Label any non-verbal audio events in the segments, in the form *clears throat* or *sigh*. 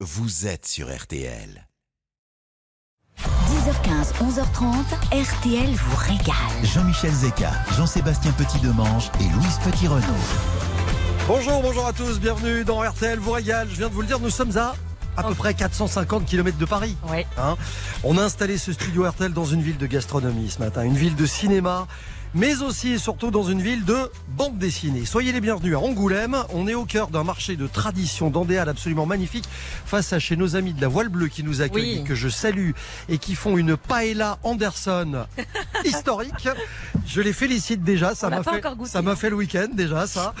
vous êtes sur RTL. 10h15, 11h30, RTL vous régale. Jean-Michel Zeka, Jean-Sébastien Petit-Demange et Louise Petit-Renaud. Bonjour, bonjour à tous, bienvenue dans RTL vous régale. Je viens de vous le dire, nous sommes à à peu près 450 km de Paris. Ouais. Hein On a installé ce studio RTL dans une ville de gastronomie ce matin, une ville de cinéma, mais aussi et surtout dans une ville de bande dessinée. Soyez les bienvenus à Angoulême. On est au cœur d'un marché de tradition d'andéal absolument magnifique face à chez nos amis de la Voile Bleue qui nous accueillent, Oui. que je salue et qui font une paella Anderson *laughs* historique. Je les félicite déjà, ça m'a fait, encore goûté, ça m'a fait le week-end déjà ça.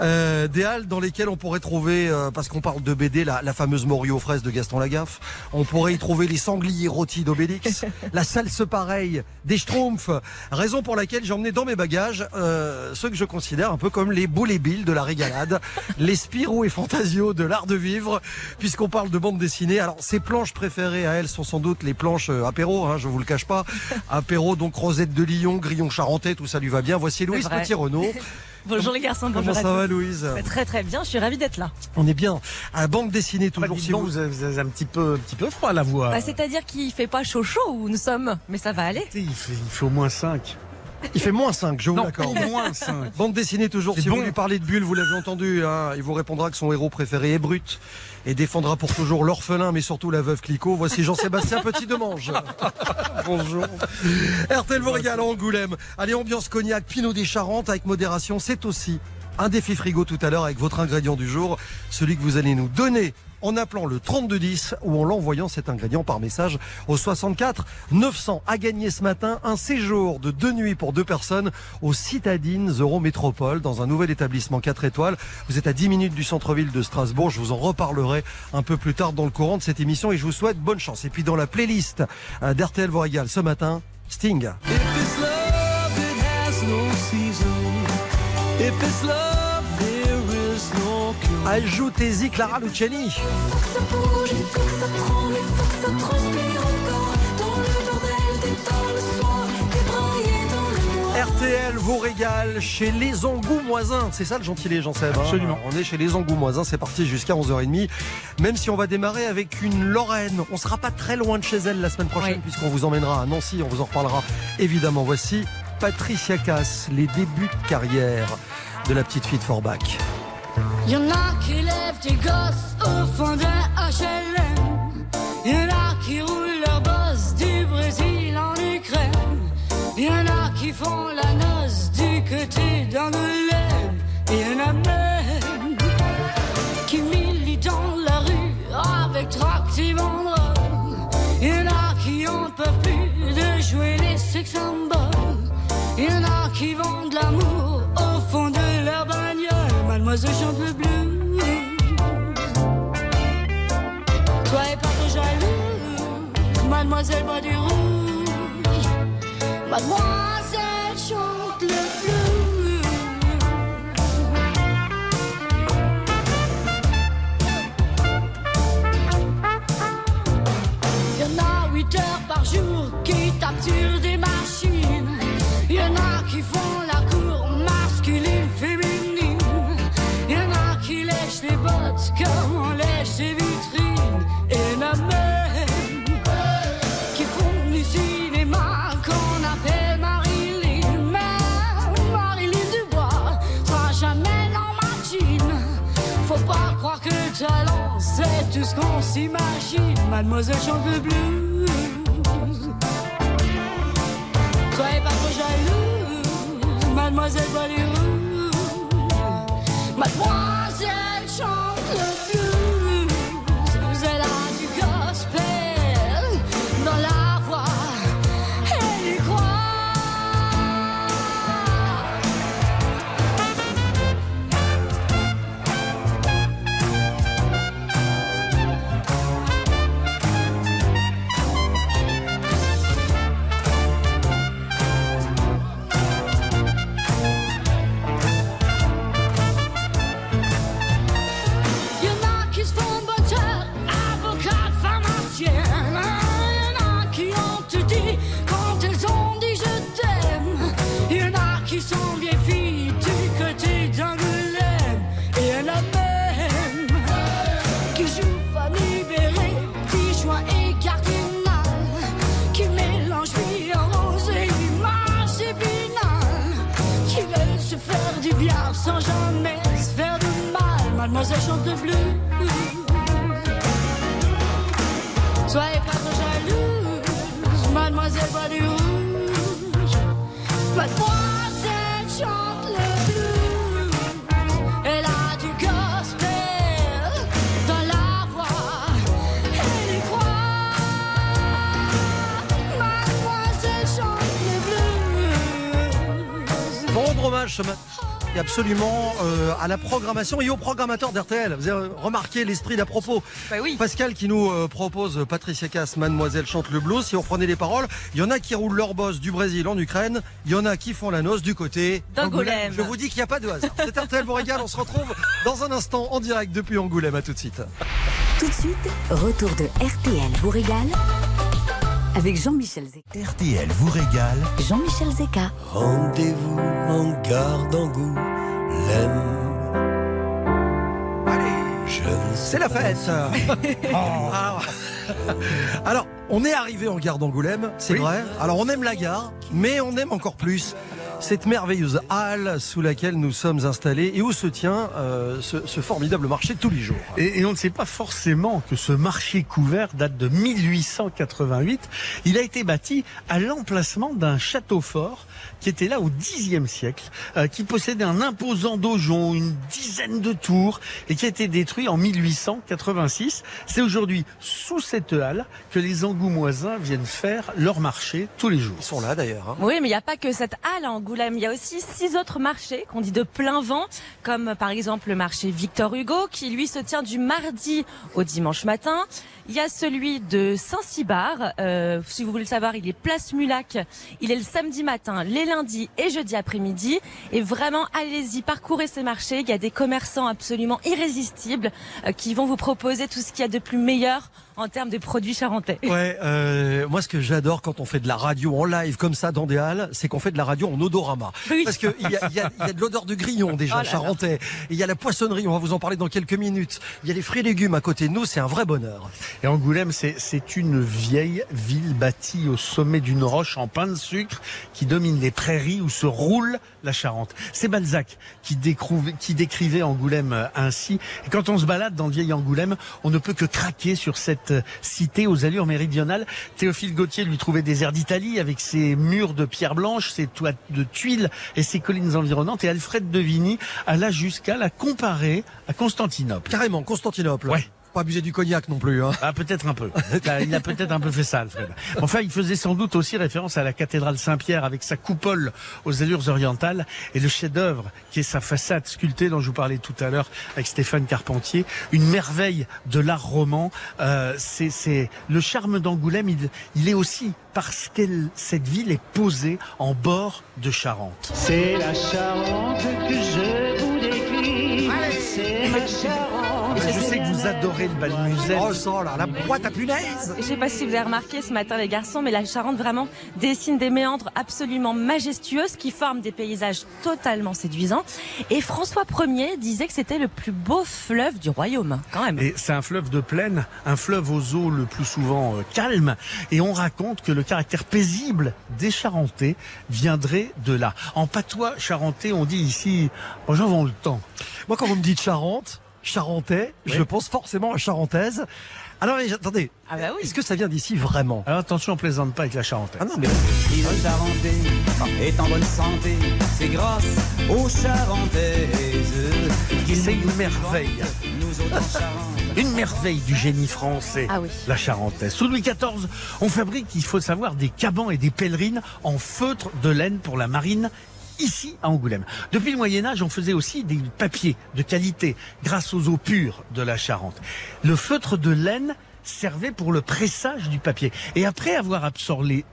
Euh, des halles dans lesquelles on pourrait trouver, euh, parce qu'on parle de BD, la, la fameuse Morio aux fraises de Gaston Lagaffe. On pourrait y trouver les sangliers rôtis d'Obélix, *laughs* la salse pareille des Schtroumpfs. Raison pour laquelle j'ai emmené dans mes bagages euh, ceux que je considère un peu comme les boules et billes de la régalade, *laughs* les Spirou et Fantasio de l'art de vivre, puisqu'on parle de bande dessinée. Alors ses planches préférées à elle sont sans doute les planches euh, apéro, hein, je vous le cache pas. *laughs* Apéro donc Rosette de Lyon, Grillon Charentais, tout ça lui va bien. Voici Louise. Petit-Renaud. *laughs* Bonjour les garçons, Comment bonjour ça à va. Louise Bah, Très très bien, je suis ravie d'être là. On est bien. À bande dessinée Bah, toujours si vous... vous avez, un petit peu, un petit peu froid à la voix. Bah, C'est-à-dire qu'il fait pas chaud chaud où nous sommes, mais ça va aller. il, fait, il fait au moins 5. Il fait moins 5, je vous l'accorde. moins 5. Bande dessinée toujours, si vous bon. lui parlez de Bulle, vous l'avez entendu, hein, il vous répondra que son héros préféré est Brut et défendra pour toujours l'orphelin, mais surtout la veuve Clicquot. Voici Jean-Sébastien *laughs* Petit-Demange. Bonjour. *laughs* RTL vous régale Angoulême. Allez, ambiance cognac, Pinot des Charentes avec modération, c'est aussi un défi frigo tout à l'heure avec votre ingrédient du jour, celui que vous allez nous donner en appelant le 3210 ou en l'envoyant cet ingrédient par message au 64 900 à gagner ce matin un séjour de deux nuits pour deux personnes aux Citadines Eurométropole dans un nouvel établissement 4 étoiles. Vous êtes à 10 minutes du centre-ville de Strasbourg. Je vous en reparlerai un peu plus tard dans le courant de cette émission et je vous souhaite bonne chance. Et puis dans la playlist euh, d'RTL régale ce matin, Sting. Ajoutez-y Clara Luciani. RTL vous régale chez les Angoumoisins. C'est ça le gentilé, Jean Seb. hein Absolument. On est chez les Angoumoisins. C'est parti jusqu'à 11h30. Même si on va démarrer avec une Lorraine. On sera pas très loin de chez elle la semaine prochaine Oui. puisqu'on vous emmènera à Nancy. On vous en reparlera évidemment. Voici Patricia Cass, les débuts de carrière de la petite fille de Forbach. Y en a qui lèvent des gosses au fond d'un HLM. Y en a qui roulent leur boss du Brésil en Ukraine. Y en a qui font la noce du côté d'Angoulême. Et y en a même qui militent dans la rue avec tracts drogue. Y en a qui en peuvent plus de jouer les sex symboles. Y en a qui vendent l'amour au fond de leur bagnole. Mademoiselle chante le blues. Soyez pas trop jaloux. Mademoiselle boit du rouge. Mademoiselle s'imagine. Mademoiselle chante le blues. Soyez pas trop jaloux. Mademoiselle rouge. Mademoiselle sans jamais se faire de mal. Mademoiselle chante le blues. Soyez pas trop jalouse, mademoiselle boit du rouge. Mademoiselle chante le blues. Elle a du gospel dans la voix. Elle y croit. Mademoiselle chante le blues. Rendre hommage ce et absolument euh, à la programmation et aux programmateurs d'RTL. Vous avez remarqué l'esprit d'à propos. Bah oui. Pascal qui nous euh, propose Patricia Cass, Mademoiselle chante le blues. Si on prenait les paroles, il y en a qui roulent leur boss du Brésil en Ukraine, il y en a qui font la noce du côté D'Angoulême. Je vous dis qu'il n'y a pas de hasard. C'est RTL vous régale. On se retrouve dans un instant en direct depuis Angoulême. À tout de suite. Tout de suite, retour de RTL vous régale avec Jean-Michel Zeka. RTL vous régale. Jean-Michel Zeka. Rendez-vous en gare d'Angoulême. Je ne sais C'est la fête. *laughs* Ah. Alors, on est arrivé en gare d'Angoulême, c'est Oui. vrai. Alors, on aime la gare, mais on aime encore plus cette merveilleuse halle sous laquelle nous sommes installés et où se tient euh, ce, ce formidable marché tous les jours. Et, et on ne sait pas forcément que ce marché couvert date de 1888. Il a été bâti à l'emplacement d'un château fort qui était là au Xe siècle, euh, qui possédait un imposant donjon, une dizaine de tours, et qui a été détruit en 1886. C'est aujourd'hui sous cette halle que les Angoumoisins viennent faire leur marché tous les jours. Ils sont là d'ailleurs. hein. Oui, mais il n'y a pas que cette halle à Il y a aussi six autres marchés qu'on dit de plein vent, comme par exemple le marché Victor Hugo, qui lui se tient du mardi au dimanche matin. Il y a celui de Saint-Cybar. Euh, si vous voulez le savoir, il est place Mulac. Il est le samedi matin, les lundis et jeudi après-midi. Et vraiment, allez-y, parcourez ces marchés. Il y a des commerçants absolument irrésistibles euh, qui vont vous proposer tout ce qu'il y a de plus meilleur en termes de produits charentais. Ouais, euh, moi ce que j'adore quand on fait de la radio en live comme ça dans des halles, c'est qu'on fait de la radio en odorama. Oui. Parce qu'il y a, il y, a, il y a de l'odeur de grillon déjà, *laughs* Oh là charentais. Il y a la poissonnerie, on va vous en parler dans quelques minutes. Il y a les fruits et légumes à côté de nous, c'est un vrai bonheur. Et Angoulême, c'est, c'est une vieille ville bâtie au sommet d'une roche en pain de sucre qui domine les prairies où se roule la Charente. C'est Balzac qui, décrouve- qui décrivait Angoulême euh, ainsi. Et quand on se balade dans le vieil Angoulême, on ne peut que craquer sur cette euh, cité aux allures méridionales. Théophile Gautier lui trouvait des airs d'Italie avec ses murs de pierre blanche, ses toits de tuiles et ses collines environnantes. Et Alfred de Vigny alla jusqu'à la comparer à Constantinople. Carrément, Constantinople. Ouais. Pas abuser du cognac non plus. Hein. Ah, peut-être un peu. Il a peut-être un peu fait ça, Alfred. Enfin, il faisait sans doute aussi référence à la cathédrale Saint-Pierre avec sa coupole aux allures orientales et le chef-d'œuvre qui est sa façade sculptée dont je vous parlais tout à l'heure avec Stéphane Carpentier. Une merveille de l'art roman. Euh, c'est, c'est le charme d'Angoulême. Il, il est aussi parce que cette ville est posée en bord de Charente. C'est la Charente que je vous décris. C'est la Charente. Je sais que vous adorez le bal musette. Oh ça là, la boîte à punaise Je sais pas si vous avez remarqué ce matin les garçons, mais la Charente vraiment dessine des méandres absolument majestueuses qui forment des paysages totalement séduisants. Et François Ier disait que c'était le plus beau fleuve du royaume, quand même. Et c'est un fleuve de plaine, un fleuve aux eaux le plus souvent euh, calme. Et on raconte que le caractère paisible des Charentais viendrait de là. En patois charentais, on dit ici, les gens vont le temps. Moi quand vous me dites Charente, Charentais, Oui. je pense forcément à Charentaise. Alors mais attendez, Ah bah oui. est-ce que ça vient d'ici vraiment? Alors attention, on plaisante pas avec la charentaise. Ah non mais Le Charentais est en bonne santé, c'est grâce aux Charentaises. qui C'est une merveille. Une merveille du génie français, Ah oui. la charentaise. Sous Louis XIV, on fabrique, il faut savoir, des cabans et des pèlerines en feutre de laine pour la marine ici à Angoulême. Depuis le Moyen Âge, on faisait aussi des papiers de qualité grâce aux eaux pures de la Charente. Le feutre de laine servait pour le pressage du papier. Et après avoir absorbé,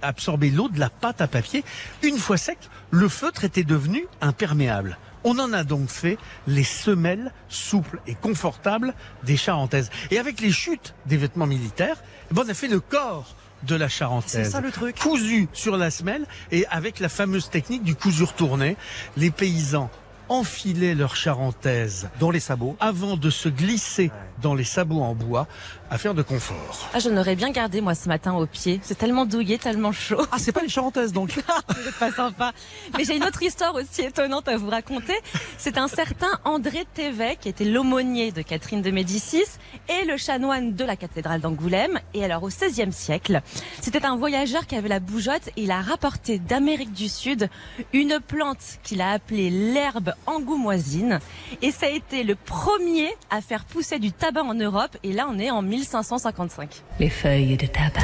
l'eau de la pâte à papier, une fois sec, le feutre était devenu imperméable. On en a donc fait les semelles souples et confortables des charentaises. Et avec les chutes des vêtements militaires, eh ben, on a fait le corps de la charentaise. C'est ça le truc. Cousu sur la semelle et avec la fameuse technique du cousu retourné, les paysans enfilaient leur charentaise dans les sabots. avant de se glisser dans les sabots en bois, affaire de confort. Ah, j'en aurais bien gardé moi ce matin au pied. C'est tellement douillet, tellement chaud. Ah, c'est pas les charentaises donc. *laughs* Vous pas sympa. Mais j'ai une autre histoire aussi étonnante à vous raconter. C'est un certain André Thévet qui était l'aumônier de Catherine de Médicis et le chanoine de la cathédrale d'Angoulême. Et alors au XVIe siècle, c'était un voyageur qui avait la bougeotte et il a rapporté d'Amérique du Sud une plante qu'il a appelée l'herbe angoumoisine. Et ça a été le premier à faire pousser du tabac en Europe. Et là, on est en 1555. Les feuilles de tabac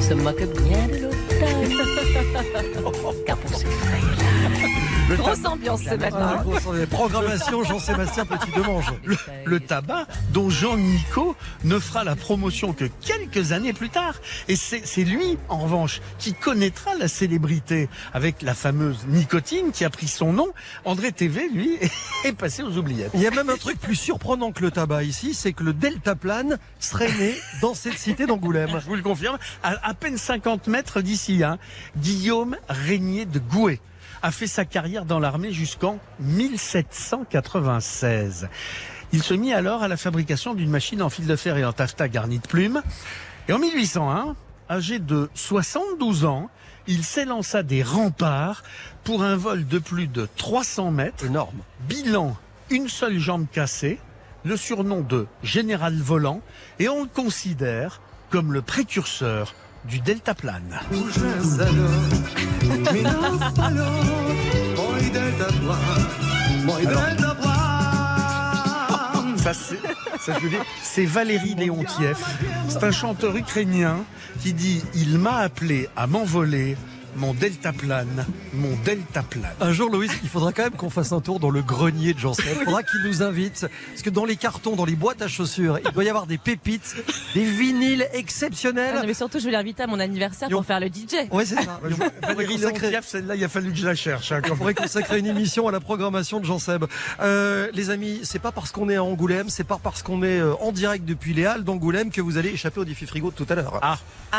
se moquent bien de l'automne. *laughs* Car pour ces feuilles-là, Grosse ambiance ce matin. Ah, Programmation Jean-Sébastien Petit-Demange. Le, le tabac dont Jean Nico ne fera la promotion que quelques années plus tard. Et c'est c'est lui, en revanche, qui connaîtra la célébrité avec la fameuse nicotine qui a pris son nom. André TV, lui, *laughs* est passé aux oubliettes. Il y a même un truc plus surprenant que le tabac ici, c'est que le deltaplane serait né dans cette cité d'Angoulême. Je vous le confirme, à, à peine 50 mètres d'ici, hein, Guillaume Régnier de Gouet a fait sa carrière dans l'armée jusqu'en 1796. Il se mit alors à la fabrication d'une machine en fil de fer et en taffetas garnie de plumes. Et en 1801, âgé de 72 ans, il s'élança des remparts pour un vol de plus de 300 mètres. Énorme. Bilan, une seule jambe cassée, le surnom de général volant, et on le considère comme le précurseur du deltaplane. Ça, c'est, ça, je veux dire, c'est Valérie Léontieff. C'est un chanteur ukrainien qui dit Il m'a appelé à m'envoler, mon deltaplane, mon deltaplane. Un jour, Louise, il faudra quand même qu'on fasse un tour dans le grenier de Jean-Seb. Il faudra qu'il nous invite. Parce que dans les cartons, dans les boîtes à chaussures, il doit y avoir des pépites, des vinyles exceptionnels. Ah non, mais surtout, je vais l'inviter à mon anniversaire pour faire le DJ. Ouais, c'est ça. On pourrait Valérie consacrer- celle-là, il a fallu que je la cherche. hein, quand On pourrait consacrer une émission à la programmation de Jean Seb. Euh, les amis, c'est pas parce qu'on est à Angoulême, c'est pas parce qu'on est euh, en direct depuis les Halles d'Angoulême que vous allez échapper au défi frigo de tout à l'heure. Ah.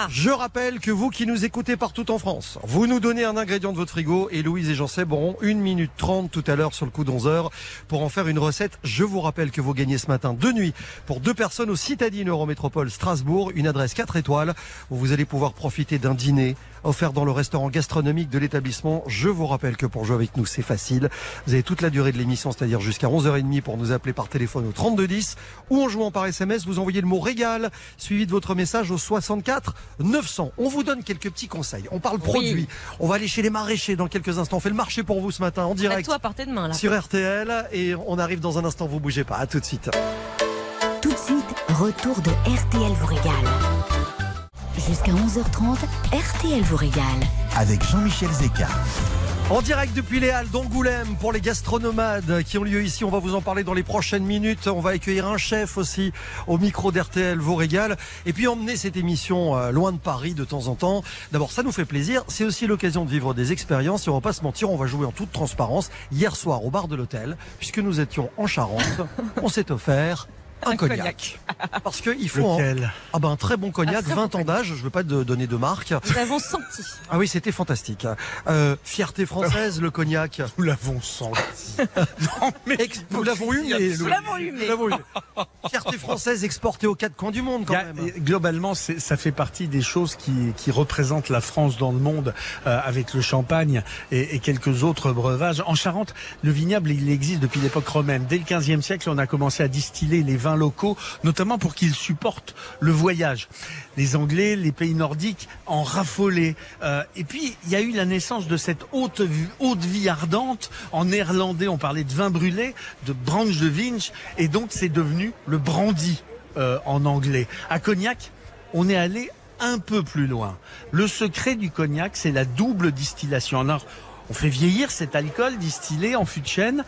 Je rappelle que vous qui nous écoutez partout en France, vous nous donnez un ingrédient de votre frigo et Louise et Jean Seb auront 1 minute 30 tout à l'heure sur le coup d'11 heures pour en faire une recette. Je vous rappelle que vous gagnez ce matin deux nuits pour deux personnes au Citadine Eurométropole Strasbourg, une adresse 4 étoiles où vous allez pouvoir profiter d'un dîner offert dans le restaurant gastronomique de l'établissement. Je vous rappelle que pour jouer avec nous, c'est facile. Vous avez toute la durée de l'émission, c'est-à-dire jusqu'à 11h30 pour nous appeler par téléphone au 3210 ou en jouant par SMS, vous envoyez le mot régal suivi de votre message au 64 900. On vous donne quelques petits conseils. On parle produits. On va aller chez les maraîchers dans quelques instants. On fait le marché pour vous ce matin en direct Toi à portée de main là. sur RTL et on arrive dans un instant. Vous bougez pas. À tout de suite. Tout de suite, retour de RTL vous régale. Jusqu'à 11h30, RTL vous régale. Avec Jean-Michel Zeka. En direct depuis les Halles d'Angoulême pour les gastronomades qui ont lieu ici. On va vous en parler dans les prochaines minutes. On va accueillir un chef aussi au micro d'RTL vous régale. Et puis emmener cette émission euh, loin de Paris de temps en temps. D'abord, ça nous fait plaisir. C'est aussi l'occasion de vivre des expériences. Et on va pas se mentir, on va jouer en toute transparence. Hier soir au bar de l'hôtel, puisque nous étions en Charente, *laughs* on s'est offert un, Un cognac. cognac. *laughs* Parce qu'il faut un, Lequel? Ah ben, un très bon cognac, Un très bon 20 ans d'âge. Je veux pas de- donner de marque. Nous avons senti. Ah oui, c'était fantastique. Euh, fierté française, le cognac. *laughs* Nous l'avons senti. *laughs* non, mais Ex- nous l'avons eu, mais Nous l'avons eu, mais- Nous l'avons eu. Fierté française exportée aux quatre coins du monde, quand a- même. globalement, ça fait partie des choses qui, qui représentent la France dans le monde, euh, avec le champagne et, et quelques autres breuvages. En Charente, le vignoble, il existe depuis l'époque romaine. Dès le 15e siècle, on a commencé à distiller les vins locaux, notamment pour qu'ils supportent le voyage. Les Anglais, les pays nordiques en raffolaient. Euh, et puis, il y a eu la naissance de cette haute, haute vie ardente. En néerlandais, on parlait de vin brûlé, de branche de vinch, et donc c'est devenu le brandy euh, en anglais. À Cognac, on est allé un peu plus loin. Le secret du cognac, c'est la double distillation. Alors, on fait vieillir cet alcool distillé en fût de chêne.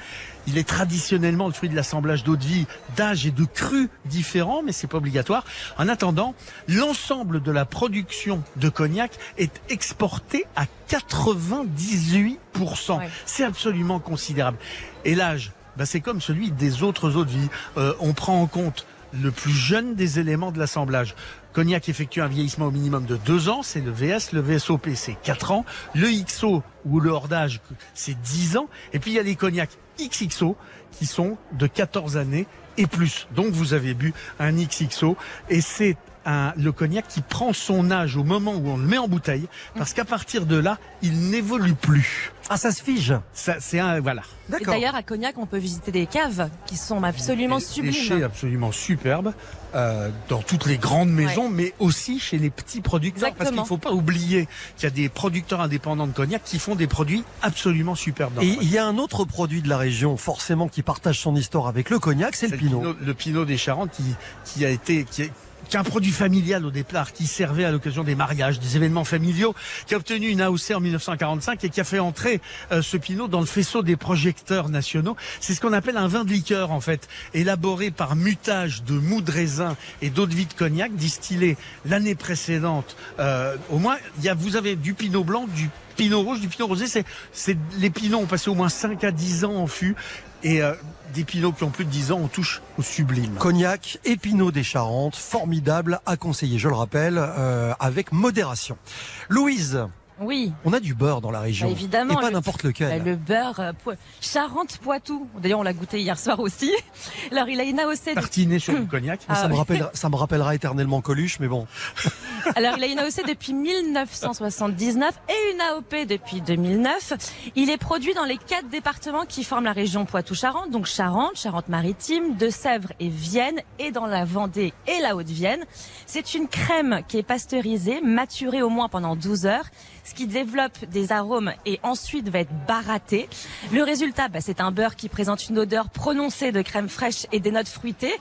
Il est traditionnellement le fruit de l'assemblage d'eau de vie, d'âge et de cru différents, mais c'est pas obligatoire. En attendant, l'ensemble de la production de cognac est exporté à 98%. Ouais. C'est absolument considérable. Et l'âge, bah, c'est comme celui des autres eaux de vie. Euh, on prend en compte le plus jeune des éléments de l'assemblage. Cognac effectue un vieillissement au minimum de 2 ans, c'est le VS, le VSOP c'est 4 ans, le XO ou le hors d'âge c'est 10 ans, et puis il y a les cognacs XXO qui sont de 14 années et plus. Donc vous avez bu un XXO et c'est un, le cognac qui prend son âge au moment où on le met en bouteille, parce qu'à partir de là, il n'évolue plus. Ah, ça se fige Ça, c'est un, voilà. Et d'ailleurs, à Cognac, on peut visiter des caves qui sont absolument Des sublimes. chais absolument superbes euh, dans toutes les grandes maisons, mais aussi chez les petits producteurs. Parce qu'il Exactement. ne faut pas oublier qu'il y a des producteurs indépendants de cognac qui font des produits absolument superbes. dans Et il y a un autre produit de la région, forcément, qui partage son histoire avec le cognac, c'est le pinot. Le Pinot des Charentes qui, qui a été, qui est, qui est un produit familial au départ, qui servait à l'occasion des mariages, des événements familiaux, qui a obtenu une AOC en 1945 et qui a fait entrer euh, ce Pinot dans le faisceau des projecteurs nationaux. C'est ce qu'on appelle un vin de liqueur en fait, élaboré par mutage de mou de raisin et d'eau de vie de cognac, distillé l'année précédente. Euh, au moins, y a, vous avez du Pinot blanc, du Pinot rouge, du Pinot rosé. C'est, c'est les Pinots ont passé au moins 5 à 10 ans en fût. Et euh, des Pinots qui ont plus de 10 ans, on touche au sublime. Cognac et Pinot des Charentes, formidable à conseiller, je le rappelle, euh, avec modération. Louise, Oui. on a du beurre dans la région. Bah, évidemment. Et pas le- n'importe bah, lequel. Le beurre euh, po- Charente-Poitou. D'ailleurs, on l'a goûté hier soir aussi. *laughs* Alors, il a une AOC de Tartiné sur du *coughs* cognac. Ça, Ah me oui. rappellera, ça me rappellera éternellement Coluche, mais bon. *laughs* Alors, il a une AOC depuis 1979 et une AOP depuis 2009. Il est produit dans les quatre départements qui forment la région Poitou-Charentes, donc Charente, Charente-Maritime, Deux-Sèvres et Vienne, et dans la Vendée et la Haute-Vienne. C'est une crème qui est pasteurisée, maturée au moins pendant 12 heures, qui développe des arômes et ensuite va être baratté. Le résultat, bah, c'est un beurre qui présente une odeur prononcée de crème fraîche et des notes fruitées.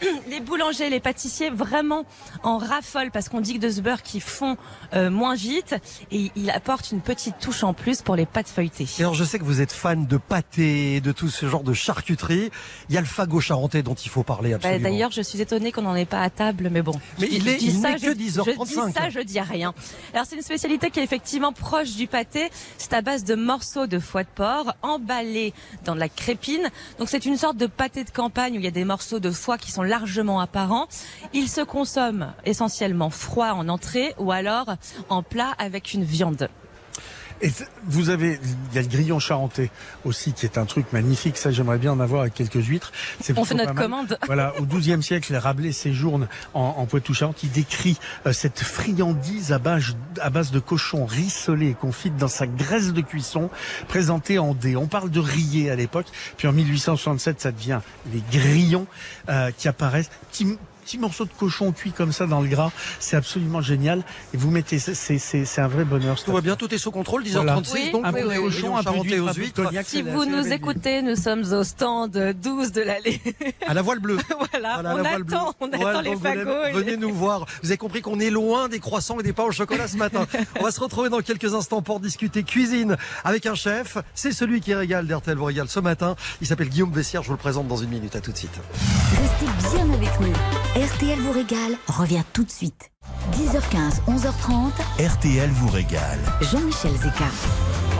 *clears throat* Les boulangers, les pâtissiers vraiment en raffolent parce qu'on dit que de ce beurre qui fond euh, moins vite et il apporte une petite touche en plus pour les pâtes feuilletées. Et alors, je sais que vous êtes fan de pâté, de tout ce genre de charcuterie. Il y a le fagot charentais dont il faut parler Bah, absolument. D'ailleurs, je suis étonnée qu'on n'en ait pas à table, mais bon. Mais Je- il je est- dis il ça, n'est je- que 10h35. Je dis ça, je dis rien. Alors, c'est une spécialité qui est effectivement proche du pâté. C'est à base de morceaux de foie de porc emballés dans de la crépine. Donc, c'est une sorte de pâté de campagne où il y a des morceaux de foie qui sont largement apparents. Il se consomme essentiellement froid en entrée ou alors en plat avec une viande. Et vous avez, il y a le grillon charentais aussi, qui est un truc magnifique. Ça, j'aimerais bien en avoir avec quelques huîtres. C'est On fait notre commande. *laughs* Voilà, au XIIe siècle, Rabelais séjourne en, en Poitou-Charentes. Il décrit euh, cette friandise à base, à base de cochon rissolé et confite dans sa graisse de cuisson, présentée en dés. On parle de rillé à l'époque. Puis en 1867, ça devient les grillons euh, qui apparaissent. Petits morceaux de cochon cuits comme ça dans le gras. C'est absolument génial. Et vous mettez, c'est, un vrai bonheur. Tout va bien, tout est sous contrôle, 10h36, Voilà. donc un peu les de cochon, un peu aux huîtres. cognac, Si vous nous écoutez, nous sommes au stand 12 de l'allée. À la voile bleue. *laughs* voilà, Voilà, on la voile bleue. attend, on Voilà, attend les fagots. Venez nous voir. Vous avez compris qu'on est loin des croissants et des pains au chocolat ce matin. On va se retrouver dans quelques instants pour discuter cuisine avec un chef. C'est celui qui régale d'RTL vous régale ce matin. Il s'appelle Guillaume Vessière. Je vous le présente dans une minute. À tout de suite. Restez bien avec nous. RTL vous régale revient tout de suite. 10h15, 11h30, RTL vous régale. Jean-Michel Zeka.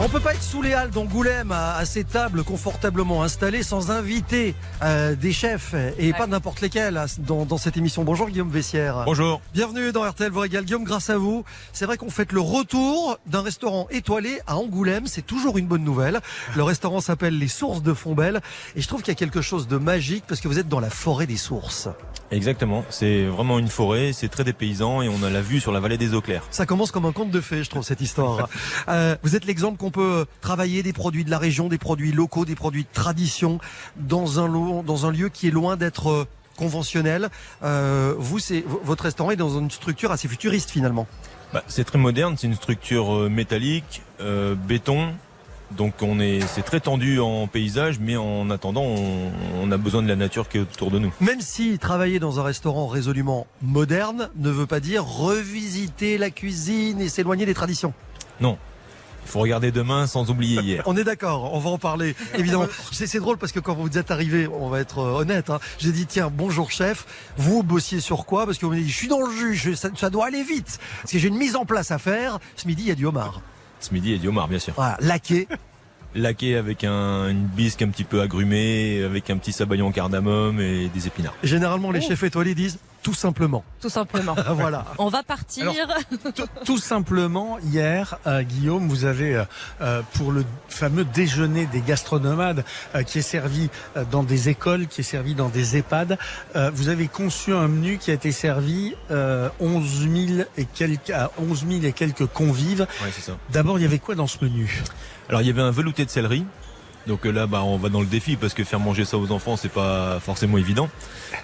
On peut pas être sous les halles d'Angoulême à, à ces tables confortablement installées sans inviter euh, des chefs et pas n'importe lesquels dans, dans cette émission. Bonjour Guillaume Vessière. Bonjour. Bienvenue dans RTL vous régale. Guillaume, grâce à vous, c'est vrai qu'on fait le retour d'un restaurant étoilé à Angoulême. C'est toujours une bonne nouvelle. Le restaurant s'appelle Les Sources de Fontbelle et je trouve qu'il y a quelque chose de magique parce que vous êtes dans la forêt des sources. Exactement. C'est vraiment une forêt, c'est très dépaysant et on a la vue sur la vallée des eaux claires. Ça commence comme un conte de fées, je trouve, cette histoire. *laughs* Euh, vous êtes l'exemple qu'on peut travailler des produits de la région, des produits locaux, des produits de tradition dans un, lo- dans un lieu qui est loin d'être euh, conventionnel. Euh, vous, c'est votre restaurant est dans une structure assez futuriste finalement. Bah, c'est très moderne, c'est une structure euh, métallique, euh, béton. Donc on est, c'est très tendu en paysage, mais en attendant, on, on a besoin de la nature qui est autour de nous. Même si travailler dans un restaurant résolument moderne ne veut pas dire revisiter la cuisine et s'éloigner des traditions. Non. Il faut regarder demain sans oublier hier. On est d'accord, on va en parler évidemment. *laughs* C'est drôle parce que quand vous êtes arrivé, on va être euh, honnête, hein, j'ai dit tiens bonjour chef, vous bossiez sur quoi? Parce que vous m'avez dit je suis dans le jus, je- ça, ça doit aller vite parce que j'ai une mise en place à faire. Ce midi il y a du homard, Ce midi, du homard, bien sûr. voilà, laqué. Laqué avec un, une bisque un petit peu agrumée, avec un petit sabayon cardamome et des épinards. Généralement les chefs étoilés disent Tout simplement. Tout simplement. *laughs* voilà. On va partir. Tout- Tout simplement, hier, euh, Guillaume, vous avez euh, euh, pour le fameux déjeuner des gastronomades euh, qui est servi euh, dans des écoles, qui est servi dans des EHPAD, euh, vous avez conçu un menu qui a été servi euh, 11 000 et quelques, à 11 000 et quelques convives. Ouais, c'est ça. D'abord, il y avait quoi dans ce menu? Alors il y avait un velouté de céleri. Donc euh, là, bah, on va dans le défi parce que faire manger ça aux enfants, c'est pas forcément évident.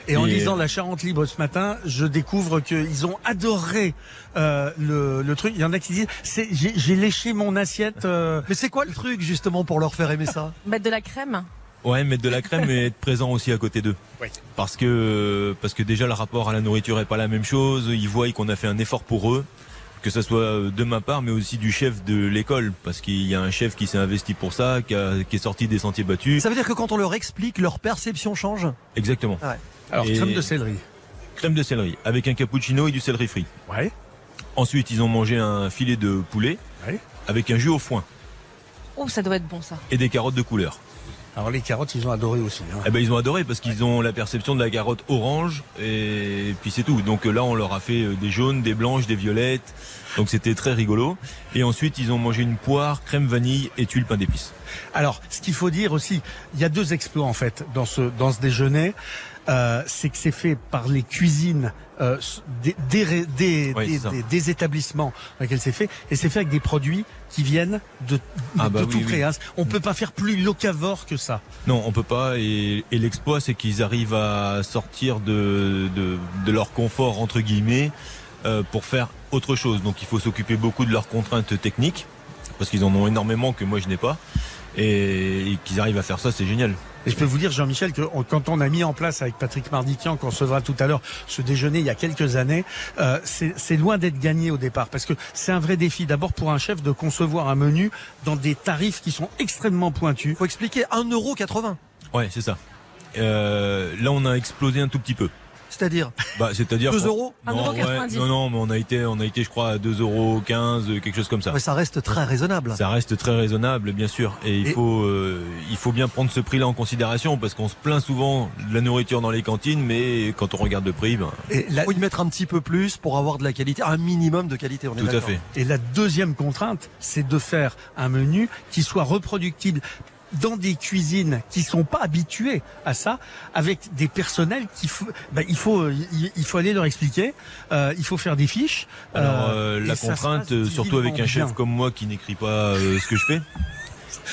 Et en lisant la Charente Libre ce matin, je découvre qu'ils ont adoré euh, le, le truc. Il y en a qui disent, c'est, j'ai, j'ai léché mon assiette. euh, Mais c'est quoi le truc justement pour leur faire aimer ça? Mettre de la crème. Ouais, mettre de la crème et être présent aussi à côté d'eux. Oui. Parce que parce que déjà le rapport à la nourriture est pas la même chose. Ils voient qu'on a fait un effort pour eux, que ça soit euh, de ma part, mais aussi du chef de l'école, parce qu'il y a un chef qui s'est investi pour ça, qui, a- qui est sorti des sentiers battus. Ça veut dire que quand on leur explique, leur perception change Exactement. Ouais. Alors, Et- crème de céleri. Crème de céleri avec un cappuccino et du céleri frit. Ouais. Ensuite, ils ont mangé un filet de poulet Ouais. avec un jus au foin Oh, ça doit être bon ça. et des carottes de couleur. Alors les carottes, ils ont adoré aussi. hein. Eh ben ils ont adoré parce qu'ils ont la perception de la carotte orange et puis c'est tout. Donc là on leur a fait euh, des jaunes, des blanches, des violettes. Donc c'était très rigolo. Et ensuite ils ont mangé une poire, crème vanille et tuile pain d'épices. Alors, ce qu'il faut dire aussi, il y a deux exploits en fait dans ce dans ce déjeuner. Euh, c'est que c'est fait par les cuisines euh, des, des, des, Oui, des- établissements dans lesquels c'est fait, et c'est fait avec des produits qui viennent de, Ah de bah tout oui, près. hein. On peut pas faire plus locavore que ça. Non, on peut pas. Et, et l'exploit, c'est qu'ils arrivent à sortir de, de, de leur confort entre guillemets euh, pour faire autre chose. Donc il faut s'occuper beaucoup de leurs contraintes techniques parce qu'ils en ont énormément que moi je n'ai pas. Et, et qu'ils arrivent à faire ça, c'est génial. Et je peux vous dire, Jean-Michel, que quand on a mis en place avec Patrick Mardikian, qu'on recevra tout à l'heure, ce déjeuner il y a quelques années, euh, c'est c'est loin d'être gagné au départ, parce que c'est un vrai défi. D'abord pour un chef de concevoir un menu dans des tarifs qui sont extrêmement pointus. Faut expliquer 1,80€. Ouais, c'est ça. Euh, là, on a explosé un tout petit peu. C'est-à-dire Bah, c'est-à-dire 2 qu'on- euros Non, ouais, 1,90. non, non, mais on a été, on a été, je crois, à 2,15 euros, quelque chose comme ça. Ouais, Ça reste très raisonnable. Ça reste très raisonnable, bien sûr, et il Et- faut, euh, il faut bien prendre ce prix-là en considération parce qu'on se plaint souvent de la nourriture dans les cantines, mais quand on regarde le prix, ben, Et la, faut y mettre un petit peu plus pour avoir de la qualité, un minimum de qualité. On est tout à fait. et la deuxième contrainte, c'est de faire un menu qui soit reproductible dans des cuisines qui sont pas habituées à ça, avec des personnels qui bah, il faut, euh, il, il faut aller leur expliquer, euh, il faut faire des fiches. Alors euh, euh, la contrainte, euh, surtout avec un chef bien. comme moi qui n'écrit pas euh, ce que je fais.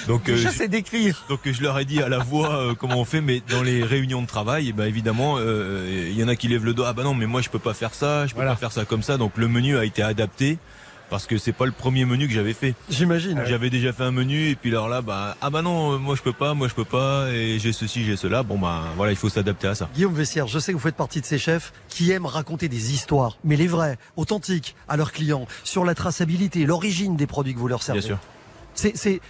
Donc, euh, Déjà, je- c'est d'écrire. donc je leur ai dit à la voix euh, comment on fait, mais dans les réunions de travail, eh ben évidemment, euh, il y en a qui lèvent le doigt. Ah bah non, mais moi je peux pas faire ça, je peux Voilà. pas faire ça comme ça. Donc le menu a été adapté parce que c'est pas le premier menu que j'avais fait. J'imagine. J'avais déjà fait un menu et puis alors là, bah ah bah non, euh, moi je peux pas, moi je peux pas et j'ai ceci, j'ai cela. Bon bah voilà, il faut s'adapter à ça. Guillaume Vessière, je sais que vous faites partie de ces chefs qui aiment raconter des histoires, mais les vraies, authentiques, à leurs clients, sur la traçabilité, l'origine des produits que vous leur servez. Bien sûr.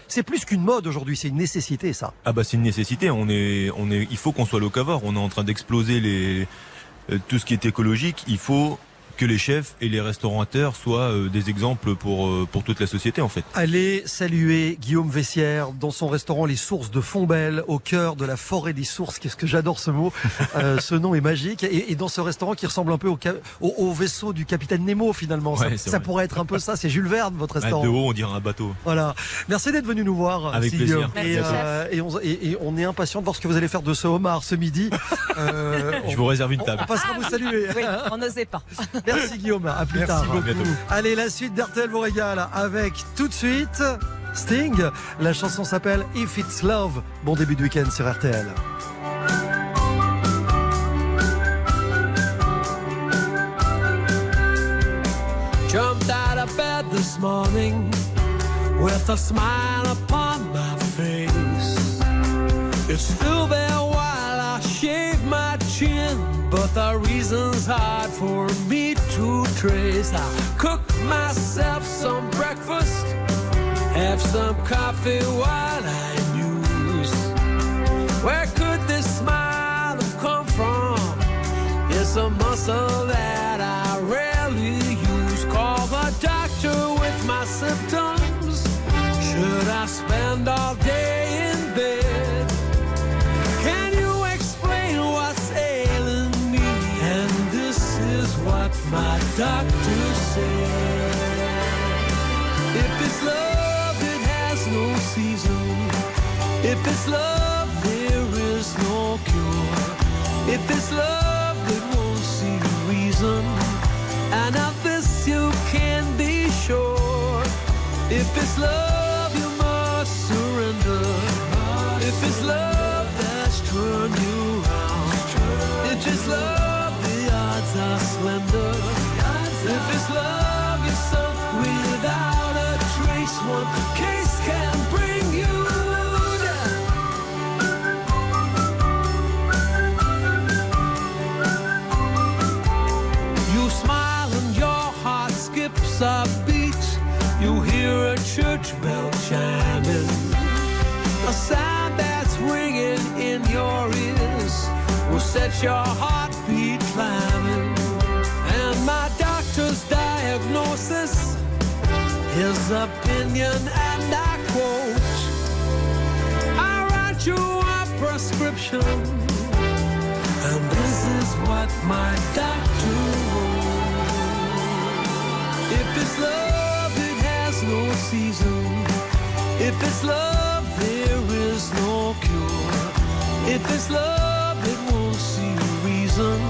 C'est- plus qu'une mode aujourd'hui, c'est une nécessité ça. Ah bah c'est une nécessité. On est, on est, il faut qu'on soit locavore. On est en train d'exploser les euh, tout ce qui est écologique. Il faut que les chefs et les restaurateurs soient euh, des exemples pour euh, pour toute la société en fait. Allez saluer Guillaume Vessière dans son restaurant Les Sources de Fontbelle, au cœur de la forêt des sources. Qu'est-ce que j'adore ce mot. *laughs* Euh, ce nom est magique. Et, et dans ce restaurant qui ressemble un peu au, au, au vaisseau du capitaine Nemo finalement. Ouais, ça pourrait être un peu ça. C'est Jules Verne, votre Bah, restaurant. de haut, on dirait un bateau. Voilà. Merci d'être venu nous voir. Avec Merci, plaisir. Et, euh, et, on, et- et on est impatient de voir ce que vous allez faire de ce homard ce midi. *laughs* Euh, Je on- vous réserve une on, table. on passera vous saluer. Oui, on n'osait pas. *laughs* Merci Guillaume. À plus Merci tard. beaucoup. bientôt. Allez, la suite d'RTL vous régale avec tout de suite Sting. La chanson s'appelle If It's Love. Bon début de week-end sur RTL. Jumped out of bed this morning with a smile upon my face. It's still there while I shave my chin, but the reason's hard for me to trace. I cook myself some breakfast, have some coffee while I muse. Where could this smile have come from? It's a muscle that I rarely use. Call the doctor with my symptoms. Should I spend all day my doctor said. If it's love, it has no season. If it's love, there is no cure. If it's love, it won't see reason. And of this you can be sure. If it's love, you must surrender. If it's love that's turned you round. If it's love, If it's love, you're sunk without a trace. One case can bring you down. You smile and your heart skips a beat. You hear a church bell chiming. A sound that's ringing in your ears will set your heartbeat climbing. His opinion, and I quote I write you a prescription. And this is what my doctor wrote. If it's love, it has no season. If it's love, there is no cure. If it's love, it won't see reason.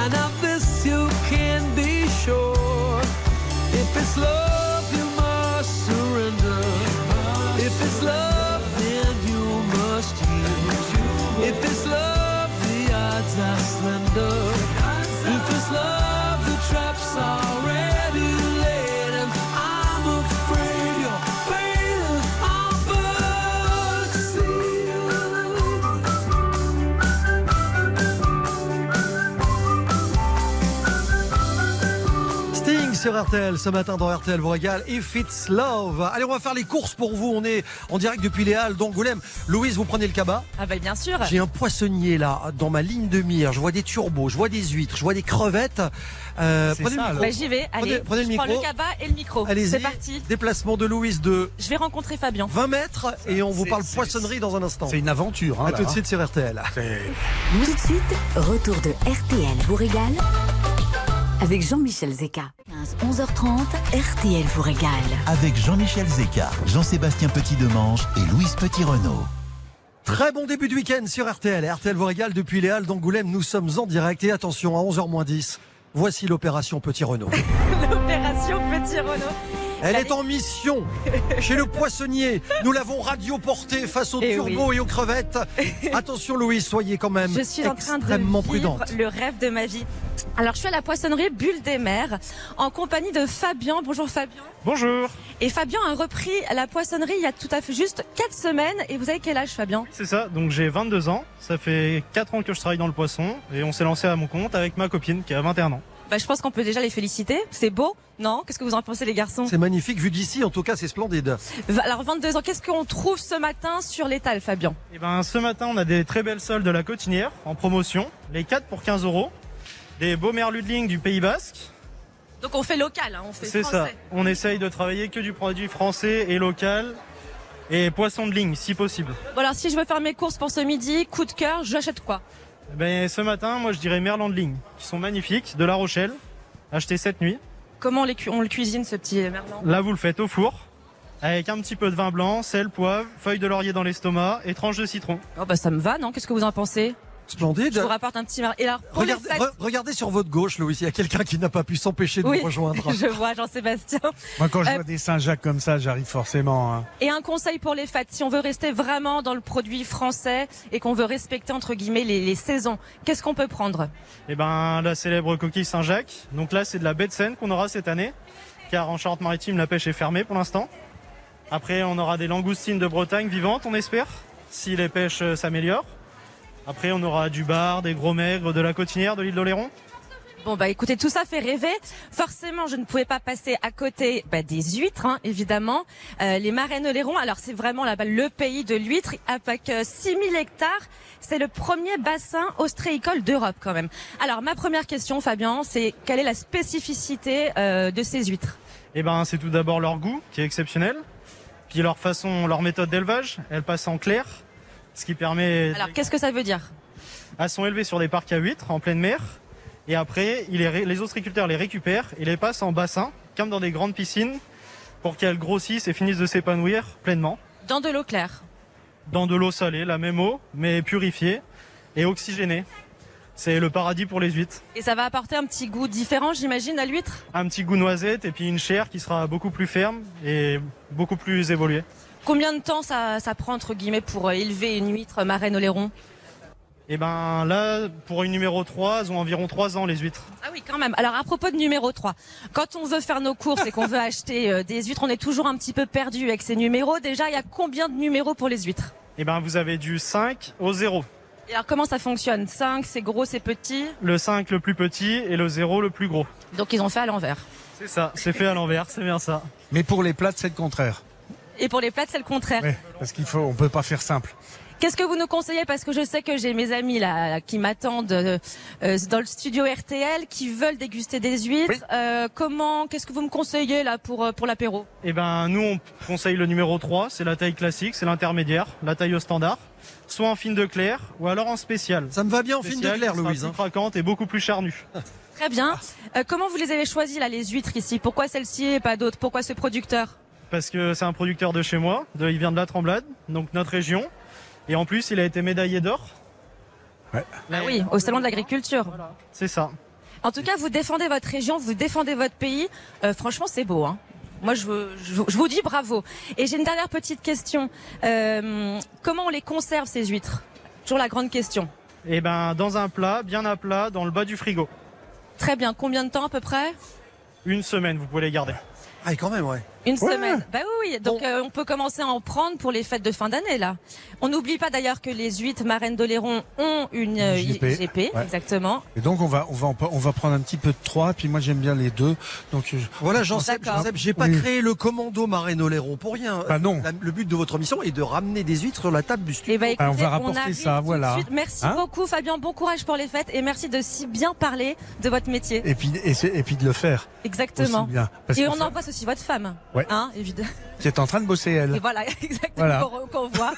And of this you can be sure. If it's love, sur RTL ce matin dans RTL vous régale If It's Love. Allez, on va faire les courses pour vous. On est en direct depuis les Halles d'Angoulême. Louise, vous prenez le cabas Ah bah bien sûr. J'ai un poissonnier là dans ma ligne de mire. Je vois des turbos, je vois des huîtres, je vois des crevettes. Euh, prenez ça, le micro. Bah, j'y vais. Allez, Prenez, prenez le prends micro. le cabas et le micro. Allez-y. C'est parti. Déplacement de Louise de Je vais rencontrer Fabien. 20 mètres et on vous parle poissonnerie dans un instant. C'est une aventure. Hein, A là, tout de hein. suite sur RTL. Tout de suite, retour de RTL vous régale avec Jean-Michel Zeka. 15 11h30, RTL vous régale. Avec Jean-Michel Zeka, Jean-Sébastien Petit-Demange et Louise Petit-Renault. Très bon début de week-end sur RTL. RTL vous régale depuis les Halles d'Angoulême. Nous sommes en direct et attention à 11h10. Voici l'opération Petit Renault. *laughs* L'opération Petit Renault. Elle est en mission chez le poissonnier. Nous l'avons radioporté face aux Eh turbos oui. et aux crevettes. Attention Louise, soyez quand même Je suis en train de vivre prudente. le rêve de ma vie. Alors, je suis à la poissonnerie Bulle des Mers en compagnie de Fabien. Bonjour Fabien. Bonjour, Et Fabien a repris la poissonnerie il y a tout à fait juste 4 semaines. Et vous avez quel âge Fabien? C'est ça. Donc j'ai 22 ans. Ça fait 4 ans que je travaille dans le poisson et on s'est lancé à mon compte avec ma copine qui a 21 ans. Bah, Je pense qu'on peut déjà les féliciter. C'est beau, non? Qu'est-ce que vous en pensez les garçons? C'est magnifique vu d'ici, en tout cas c'est splendide. Alors 22 ans, qu'est-ce qu'on trouve ce matin sur l'étal Fabien? Et ben ce matin on a des très belles soldes de la cotinière en promotion. Les 4 pour 15 euros. Des beaux merludling du Pays Basque. Donc on fait local, hein, on fait C'est ça. On essaye de travailler que du produit français et local. Et poisson de ligne si possible. Bon alors si je veux faire mes courses pour ce midi, coup de cœur, j'achète quoi? Eh Ben, ce matin, moi je dirais merlan de ligne, qui sont magnifiques, de La Rochelle, acheté cette nuit. Comment on, les cu- on le cuisine ce petit merlan Là, vous le faites au four, avec un petit peu de vin blanc, sel, poivre, feuilles de laurier dans l'estomac et tranches de citron. Oh bah ça me va, non? Qu'est-ce que vous en pensez? Splendide. Je vous rapporte un petit merlan. Et alors, Regardez, les fêtes- re- regardez sur votre gauche, Louis, il y a quelqu'un qui n'a pas pu s'empêcher de Oui, vous rejoindre. *laughs* je vois Jean-Sébastien. Moi, quand je Euh, vois des Saint-Jacques comme ça, j'arrive forcément. hein. Et un conseil pour les fêtes, si on veut rester vraiment dans le produit français et qu'on veut respecter entre guillemets les, les saisons, qu'est-ce qu'on peut prendre? Et ben, la célèbre coquille Saint-Jacques. Donc là, c'est de la baie de Seine qu'on aura cette année, car en Charente-Maritime, la pêche est fermée pour l'instant. Après, on aura des langoustines de Bretagne vivantes, on espère, si les pêches euh, s'améliorent. Après, on aura du bar, des gros maigres, de la cotinière, de l'île d'Oléron. Bon bah écoutez, tout ça fait rêver. Forcément, je ne pouvais pas passer à côté bah, des huîtres, hein, évidemment. Euh, les marais Oléron, alors c'est vraiment là-bas le pays de l'huître, avec euh, 6000 hectares. C'est le premier bassin ostréicole d'Europe quand même. Alors ma première question, Fabien, c'est quelle est la spécificité euh, de ces huîtres? Eh ben, c'est tout d'abord leur goût qui est exceptionnel, puis leur façon, leur méthode d'élevage. Elles passent en clair, ce qui permet. Alors qu'est-ce que ça veut dire? Elles sont élevées sur des parcs à huîtres en pleine mer, Et après, il les, ostréiculteurs les récupèrent et les passent en bassin, comme dans des grandes piscines, pour qu'elles grossissent et finissent de s'épanouir pleinement. Dans de l'eau claire. Dans de l'eau salée, la même eau, mais purifiée et oxygénée. C'est le paradis pour les huîtres. Et ça va apporter un petit goût différent, j'imagine, à l'huître? Un petit goût noisette et puis une chair qui sera beaucoup plus ferme et beaucoup plus évoluée. Combien de temps ça, ça prend, entre guillemets, pour euh, élever une huître marraine oléron Et ben là, pour une numéro 3, elles ont environ 3 ans les huîtres. Ah oui, quand même. Alors, à propos de numéro 3, quand on veut faire nos courses et qu'on veut *laughs* acheter euh, des huîtres, on est toujours un petit peu perdu avec ces numéros. Déjà, il y a combien de numéros pour les huîtres? Et ben vous avez du 5 au 0. Et alors, comment ça fonctionne? 5, c'est gros, c'est petit? Le 5 le plus petit et le 0 le plus gros. Donc, ils ont fait à l'envers. C'est ça, c'est fait à l'envers, c'est bien ça. Mais pour les plats, c'est le contraire. Et pour les plats, c'est le contraire. Ouais, parce qu'il faut, on peut pas faire simple. Qu'est-ce que vous nous conseillez? Parce que je sais que j'ai mes amis là qui m'attendent euh, euh, dans le studio RTL, qui veulent déguster des huîtres. Euh, comment Qu'est-ce que vous me conseillez là pour euh, pour l'apéro? Et ben nous on conseille le numéro 3, c'est la taille classique, c'est l'intermédiaire, la taille au standard, soit en fine de clair ou alors en spécial. Ça me va bien en fine de clair, Louise. Plus hein. craquante et beaucoup plus charnue. Très bien. Euh, comment vous les avez choisis là les huîtres ici? Pourquoi celle-ci et pas d'autres? Pourquoi ce producteur? Parce que c'est un producteur de chez moi, de, il vient de la Tremblade, donc notre région. Et en plus il a été médaillé d'or. Ah oui, au salon de l'agriculture. C'est ça. En tout cas, vous défendez votre région, vous défendez votre pays. Euh, franchement, c'est beau. Hein. Moi, je, vous- je, je vous dis bravo. Et j'ai une dernière petite question. Euh, comment on les conserve ces huîtres? Toujours la grande question. Et ben dans un plat, bien à plat, dans le bas du frigo. Très bien. Combien de temps à peu près? Une semaine, vous pouvez les garder. Ah, et quand même, ouais. Une Ouais. semaine. Bah oui, oui. Donc euh, on peut commencer à en prendre pour les fêtes de fin d'année là. On n'oublie pas d'ailleurs que les huîtres marraines d'Oléron ont une euh, IGP. IGP, Ouais. exactement. Et donc on va, on va, en- on va prendre un petit peu de trois, puis moi j'aime bien les deux. Donc euh, Voilà, Jean-Seb, D'accord. Jean-Seb, j'ai pas Oui. créé le commando Marraine Oléron pour rien. Bah non. La- le but de votre mission est de ramener des huîtres sur la table du studio. Eh ben, Ah, on écoutez, va rapporter ça, voilà. Merci Hein beaucoup Fabien, bon courage pour les fêtes et merci de si bien parler de votre métier. et puis et, et puis de le faire Exactement. bien. Et on fait- embrasse aussi votre femme. Ouais. Hein, évidemment. qui est en train de bosser Et elle. voilà, *laughs* exactement Voilà. qu'on voit.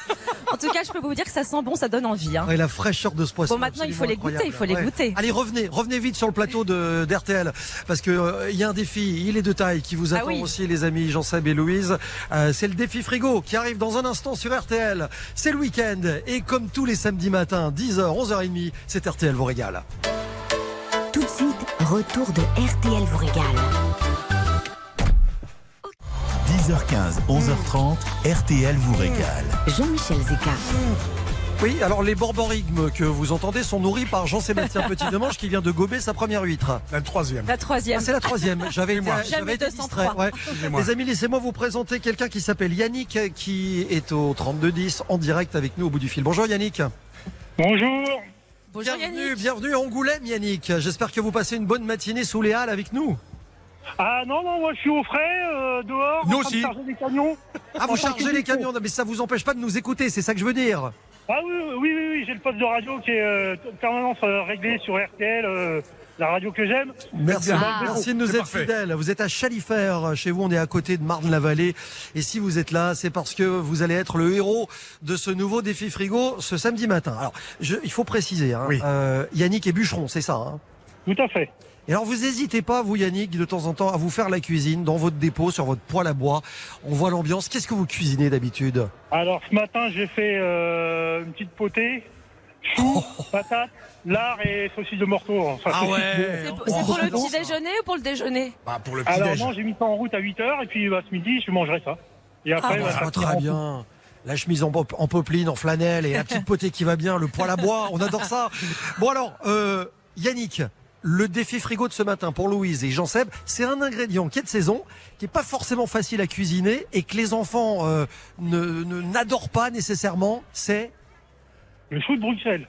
En tout cas, je peux vous dire que ça sent bon, ça donne envie. Hein. Ouais, la fraîcheur de ce poisson. Bon, maintenant, il faut les goûter, il faut les goûter. Allez, revenez, revenez vite sur le plateau de d'RTL parce que euh, il y a un défi, il est de taille qui vous Ah attend oui. aussi, les amis Jean-Seb et Louise. Euh, c'est le défi frigo qui arrive dans un instant sur RTL. C'est le week-end et comme tous les samedis matins, 10h, 11h30, c'est RTL vous régale. Tout de suite, retour de RTL vous régale. 10h15, 11h30, RTL vous régale. Jean-Michel Zeka. Oui, alors les borborigmes que vous entendez sont nourris par Jean-Sébastien *laughs* Petit-Demange qui vient de gober sa première huître. La troisième. La troisième. Ah, c'est la troisième. J'avais été, moi. j'avais été 203. distrait. Ouais. Les amis, laissez-moi vous présenter quelqu'un qui s'appelle Yannick, qui est au 3210 en direct avec nous au bout du fil. Bonjour Yannick. Bonjour. Bonjour Bienvenue, Yannick. bienvenue à Angoulême Yannick. J'espère que vous passez une bonne matinée sous les halles avec nous. Ah non, non, moi je suis au frais, euh, dehors, Nous en train de aussi. charger des camions. Ah, vous chargez les camions, non, mais ça vous empêche pas de nous écouter, c'est ça que je veux dire. Ah oui, oui, oui, oui, j'ai le poste de radio qui est euh, permanence euh, réglé sur RTL, euh, la radio que j'aime. Merci, Ah. merci de nous C'est être parfait. fidèles. Vous êtes à Chalifert, chez vous, on est à côté de Marne-la-Vallée. Et si vous êtes là, c'est parce que vous allez être le héros de ce nouveau défi frigo ce samedi matin. Alors, je- il faut préciser, hein, Oui. euh, Yannick est bûcheron, c'est ça. Hein? Tout à fait. Et alors, vous n'hésitez pas, vous Yannick, de temps en temps, à vous faire la cuisine dans votre dépôt, sur votre poêle à bois. On voit l'ambiance. Qu'est-ce que vous cuisinez d'habitude? Alors ce matin, j'ai fait euh, une petite potée, choux, patates, lard et saucisse de morceau. Enfin, Ah ouais. C'est pour, le petit déjeuner ou pour le déjeuner? Bah, pour le Alors petit-déj. non, j'ai mis ça en route à 8h et puis bah, ce midi, je mangerai ça. Et après, Ah, bah, Ah, ça très bien. La chemise en, pop- en popeline, en flanelle et la petite *laughs* potée qui va bien, le poêle à bois, on adore ça. Bon alors, euh, Yannick, le défi frigo de ce matin pour Louise et Jean-Seb, c'est un ingrédient qui est de saison, qui est pas forcément facile à cuisiner et que les enfants euh, ne ne- n'adorent pas nécessairement. C'est Le chou de Bruxelles.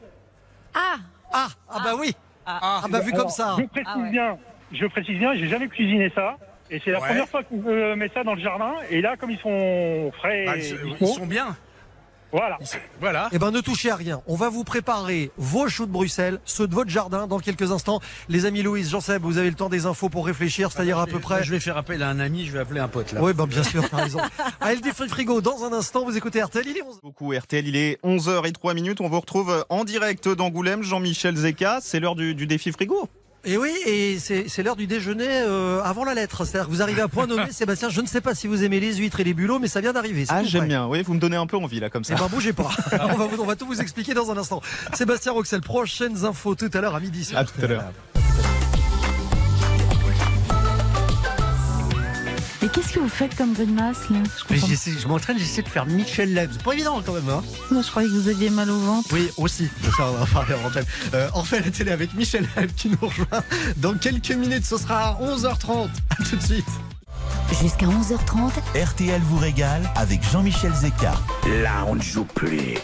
Ah ah ah bah oui ah, bah vu Alors, comme ça. Je précise Ah ouais. bien, je précise bien, j'ai jamais cuisiné ça. Et c'est la Ouais. première fois que je mets ça dans le jardin. Et là, comme ils sont frais, Ah, et ils, ils sont bien. Voilà. Voilà. Eh ben ne touchez à rien. On va vous préparer vos choux de Bruxelles, ceux de votre jardin dans quelques instants. Les amis Louise, Jean-Seb, vous avez le temps des infos pour réfléchir, c'est-à-dire à peu près. Je vais faire appel à un ami, je vais appeler un pote là. Oui, ben bien sûr, t'as raison. Allez, le défi frigo, dans un instant, vous écoutez RTL, il est 11 Beaucoup RTL, il est 11h03 minutes. On vous retrouve en direct d'Angoulême, Jean-Michel Zeka. C'est l'heure du, du défi frigo. Et oui, et c'est l'heure du déjeuner euh, avant la lettre. C'est-à-dire que vous arrivez à point nommé, *laughs* Sébastien. Je ne sais pas si vous aimez les huîtres et les bulots, mais ça vient d'arriver. Ah, j'aime bien. Oui, vous me donnez un peu envie là, comme ça. Eh ben, bougez pas. *laughs* on, va, vous- on va tout vous expliquer dans un instant. Sébastien Roxel, prochaines infos tout à l'heure à midi. À tout à l'heure. Et qu'est-ce que vous faites comme grimace là je, Mais je m'entraîne, j'essaie de faire Michel Leb. C'est pas évident quand même, hein. Moi, je croyais que vous aviez mal au ventre. Oui, aussi. Ça, on va en parler en antenne. Euh, on fait la télé avec Michel Leb qui nous rejoint dans quelques minutes. Ce sera à 11h30. À tout de suite. Jusqu'à 11h30, RTL vous régale avec Jean-Michel Zeka. Là, on ne joue plus.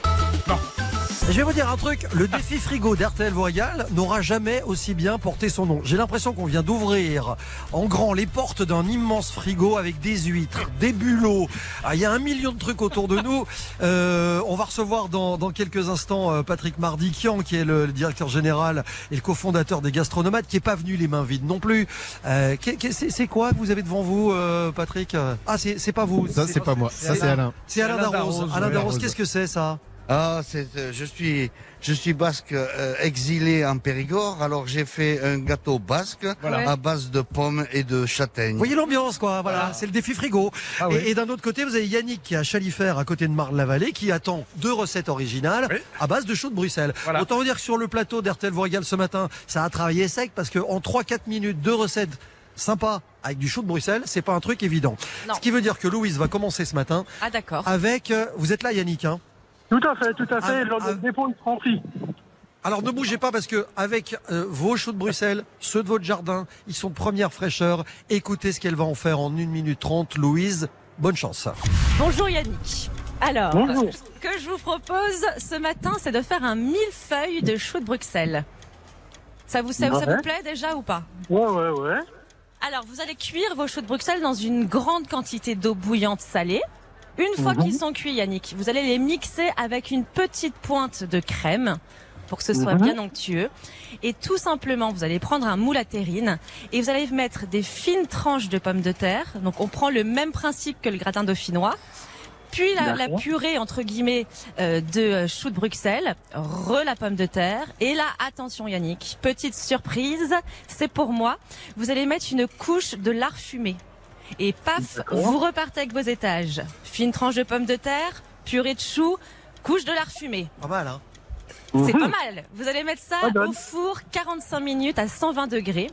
Je vais vous dire un truc, le défi frigo d'RTL régale n'aura jamais aussi bien porté son nom. J'ai l'impression qu'on vient d'ouvrir en grand les portes d'un immense frigo avec des huîtres, des bulots. Ah, Il y a un million de trucs autour de nous. Euh, on va recevoir dans, dans quelques instants euh, Patrick Mardikian, qui est le, le directeur général et le cofondateur des gastronomates, qui est pas venu les mains vides non plus. Euh, qu'est- qu'est- c'est c'est quoi que vous avez devant vous, euh, Patrick? Ah, c'est c'est pas vous. Ça, c'est pas moi. Ça, c'est Alain. C'est Alain Darroze. Alain. Darroze, qu'est-ce que c'est ça? Ah, c'est, euh, je suis, je suis basque euh, exilé en Périgord. Alors j'ai fait un gâteau basque Voilà. à base de pommes et de châtaignes. Vous voyez l'ambiance, quoi. Voilà, c'est le défi frigo. Ah et oui. et d'un autre côté, vous avez Yannick qui est à Chalifert, à côté de Marne-la-Vallée, qui attend deux recettes originales à base de chou de Bruxelles. Autant vous dire que sur le plateau d'RTL vous régale ce matin, ça a travaillé sec parce que en 3-4 minutes, deux recettes sympas avec du chou de Bruxelles, c'est pas un truc évident. Non. Ce qui veut dire que Louise va commencer ce matin Ah d'accord. avec. euh, vous êtes là, Yannick, hein Tout à fait, tout à fait. Ah, le, ah. dépôt de. Alors ne bougez pas parce que avec euh, vos choux de Bruxelles, ceux de votre jardin, ils sont de première fraîcheur. Écoutez ce qu'elle va en faire en 1 minute 30. Louise, bonne chance. Bonjour Yannick. Alors, Bonjour. ce que je vous propose ce matin, c'est de faire un millefeuille de choux de Bruxelles. Ça vous, ça, ça Ouais. vous plaît déjà ou pas? Ouais, ouais, ouais. Alors, vous allez cuire vos choux de Bruxelles dans une grande quantité d'eau bouillante salée. Une fois Mhm. qu'ils sont cuits, Yannick, vous allez les mixer avec une petite pointe de crème pour que ce soit Mhm. bien onctueux. Et tout simplement, vous allez prendre un moule à terrine et vous allez mettre des fines tranches de pommes de terre. Donc, on prend le même principe que le gratin dauphinois. Puis la, purée entre guillemets euh, de euh, choux de Bruxelles, re la pomme de terre et là attention Yannick, petite surprise, c'est pour moi. Vous allez mettre une couche de lard fumé et paf, vous repartez avec vos étages. Fine tranche de pommes de terre, purée de choux, couche de lard fumé. Pas mal, hein C'est pas mal. Vous allez mettre ça Ah, au four 45 minutes à 120 degrés.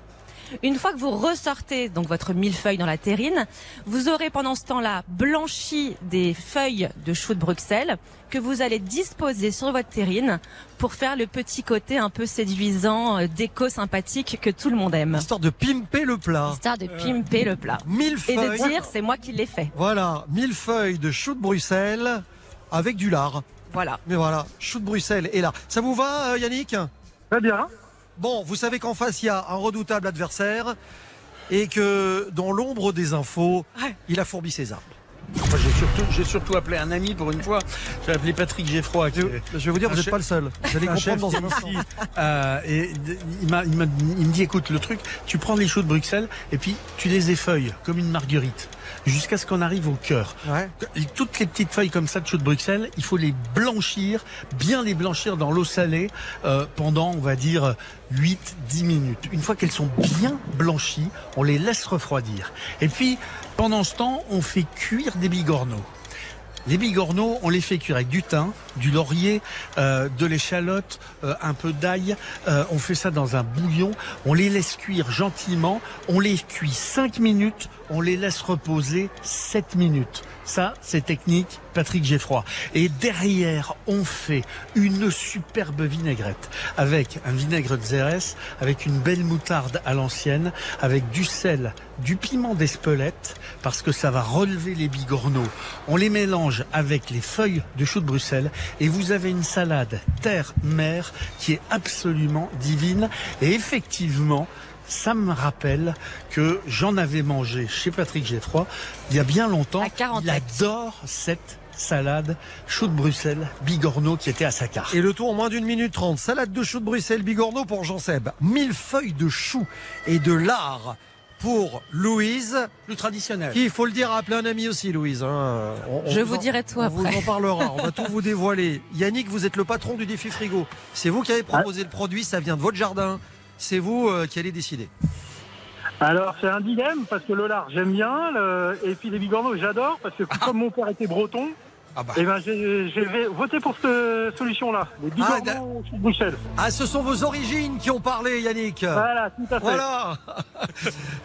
Une fois que vous ressortez donc votre millefeuille dans la terrine, vous aurez pendant ce temps-là blanchi des feuilles de chou de Bruxelles que vous allez disposer sur votre terrine pour faire le petit côté un peu séduisant, euh, déco sympathique que tout le monde aime. Histoire de pimper le plat. Histoire de pimper le plat. Mille Et de feuilles. dire c'est moi qui l'ai fait. Voilà, mille feuilles de chou de Bruxelles avec du lard. Voilà. Mais voilà, chou de Bruxelles et là. Ça vous va, euh, Yannick? Très bien. Bon, vous savez qu'en face, il y a un redoutable adversaire et que dans l'ombre des infos, il a fourbi ses armes. Moi, j'ai surtout, j'ai surtout appelé un ami pour une fois. J'ai appelé Patrick Geffroy. qui Je vais vous dire, vous n'êtes pas le seul. Vous allez comprendre dans un instant. Euh, et d- il, m'a, il, m'a- il me dit écoute, le truc, tu prends les choux de Bruxelles et puis tu les effeuilles comme une marguerite jusqu'à ce qu'on arrive au cœur. Et Toutes les petites feuilles comme ça de choux de Bruxelles, il faut les blanchir, bien les blanchir dans l'eau salée euh, pendant, on va dire, 8-10 minutes. Une fois qu'elles sont bien blanchies, on les laisse refroidir. Et puis, pendant ce temps, on fait cuire des bigorneaux. Les bigorneaux, on les fait cuire avec du thym, du laurier, euh, de l'échalote, euh, un peu d'ail. Euh, on fait ça dans un bouillon. On les laisse cuire gentiment. On les cuit 5 minutes. On les laisse reposer 7 minutes. Ça, c'est technique Patrick Geffroy. Et derrière, on fait une superbe vinaigrette avec un vinaigre de Xérès, avec une belle moutarde à l'ancienne, avec du sel, du piment d'Espelette, parce que ça va relever les bigorneaux. On les mélange avec les feuilles de chou de Bruxelles et vous avez une salade terre-mer qui est absolument divine. Et effectivement, ça me rappelle que j'en avais mangé chez Patrick Geffroy il y a bien longtemps. Il adore cette salade chou de Bruxelles, bigorneau qui était à sa carte. Et le tout en moins d'une minute trente. Salade de chou de Bruxelles, bigorneau pour Jean Seb. Mille feuilles de chou et de lard pour Louise. Le traditionnel. Qui, il faut le dire, a appelé un ami aussi, Louise. hein. On- on Je vous en- dirai tout on après. vous en parlera. On va *laughs* tout vous dévoiler. Yannick, vous êtes le patron du défi frigo. C'est vous qui avez proposé le produit. Ça vient de votre jardin. C'est vous euh, qui allez décider. Alors c'est un dilemme parce que le j'aime bien et puis les bigorneaux j'adore parce que comme mon père était breton, et ben j'ai j'ai voté pour cette solution-là, les bigorneaux sur Bruxelles. Ah, ce sont vos origines qui ont parlé, Yannick. Voilà, tout à fait. Voilà.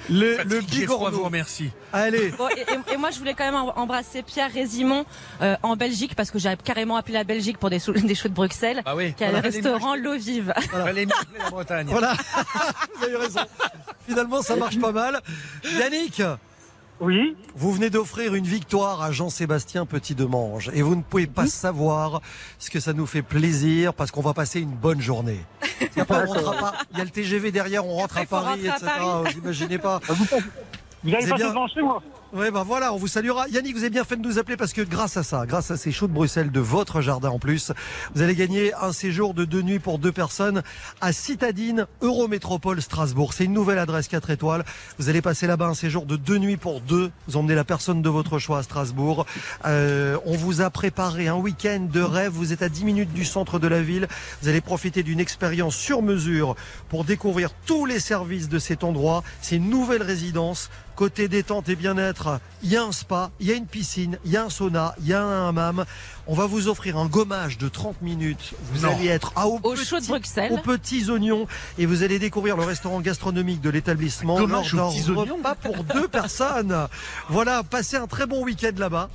le, *laughs* le Patrick Geffroy bigorneau. vous remercie. Allez. Bon, et, et- et moi, je voulais quand même em- embrasser Pierre Résimon euh, en Belgique parce que j'ai carrément appelé la Belgique pour des, sou- *laughs* des choux de Bruxelles, Ah oui. qui a Voilà. le restaurant L'eau vive. La Bretagne. Voilà. *laughs* vous avez raison. Finalement, ça marche pas mal. Yannick. Oui. Vous venez d'offrir une victoire à Jean-Sébastien Petit-Demange et vous ne pouvez pas savoir ce que ça nous fait plaisir parce qu'on va passer une bonne journée. *laughs* Pas. Il y a le TGV derrière, on rentre à Paris, rentrer à etc. Paris. Vous imaginez pas. Vous allez C'est passer bien. devant chez moi. Ouais, ben voilà, on vous saluera. Yannick, vous avez bien fait de nous appeler parce que grâce à ça, grâce à ces shows de Bruxelles de votre jardin en plus, vous allez gagner un séjour de deux nuits pour deux personnes à Citadine Eurométropole Strasbourg. C'est une nouvelle adresse 4 étoiles. Vous allez passer là-bas un séjour de deux nuits pour deux. Vous emmenez la personne de votre choix à Strasbourg. Euh, on vous a préparé un week-end de rêve. Vous êtes à 10 minutes du centre de la ville. Vous allez profiter d'une expérience sur mesure pour découvrir tous les services de cet endroit. C'est une nouvelle résidence. Côté détente et bien-être, il y a un spa, il y a une piscine, il y a un sauna, il y a un hammam. On va vous offrir un gommage de 30 minutes. Vous Non. allez être à au, Au chaud de Bruxelles. aux petits oignons et vous allez découvrir le restaurant gastronomique de l'établissement Gommage aux petits oignons repas pour deux personnes. Voilà, passez un très bon week-end là-bas.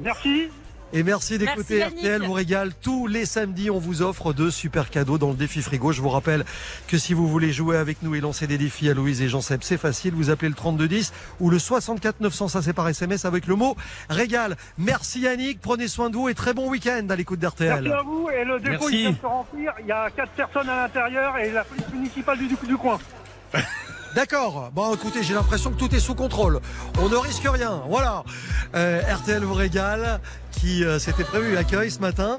Merci. Et merci d'écouter Merci. RTL vous régale. Tous les samedis, on vous offre de super cadeaux dans le défi frigo. Je vous rappelle que si vous voulez jouer avec nous et lancer des défis à Louise et Jean-Seb, c'est facile. Vous appelez le 3210 ou le 64 900, ça c'est par SMS avec le mot régal. Merci Yannick, prenez soin de vous et très bon week-end à l'écoute d'RTL. Merci à vous et le dépôt Merci. il vient de se remplir. Il y a quatre personnes à l'intérieur et la police municipale du, du coin. *laughs* D'accord. Bon, écoutez, j'ai l'impression que tout est sous contrôle. On ne risque rien. Voilà. Euh, RTL vous régale, qui euh, s'était prévu accueil ce matin.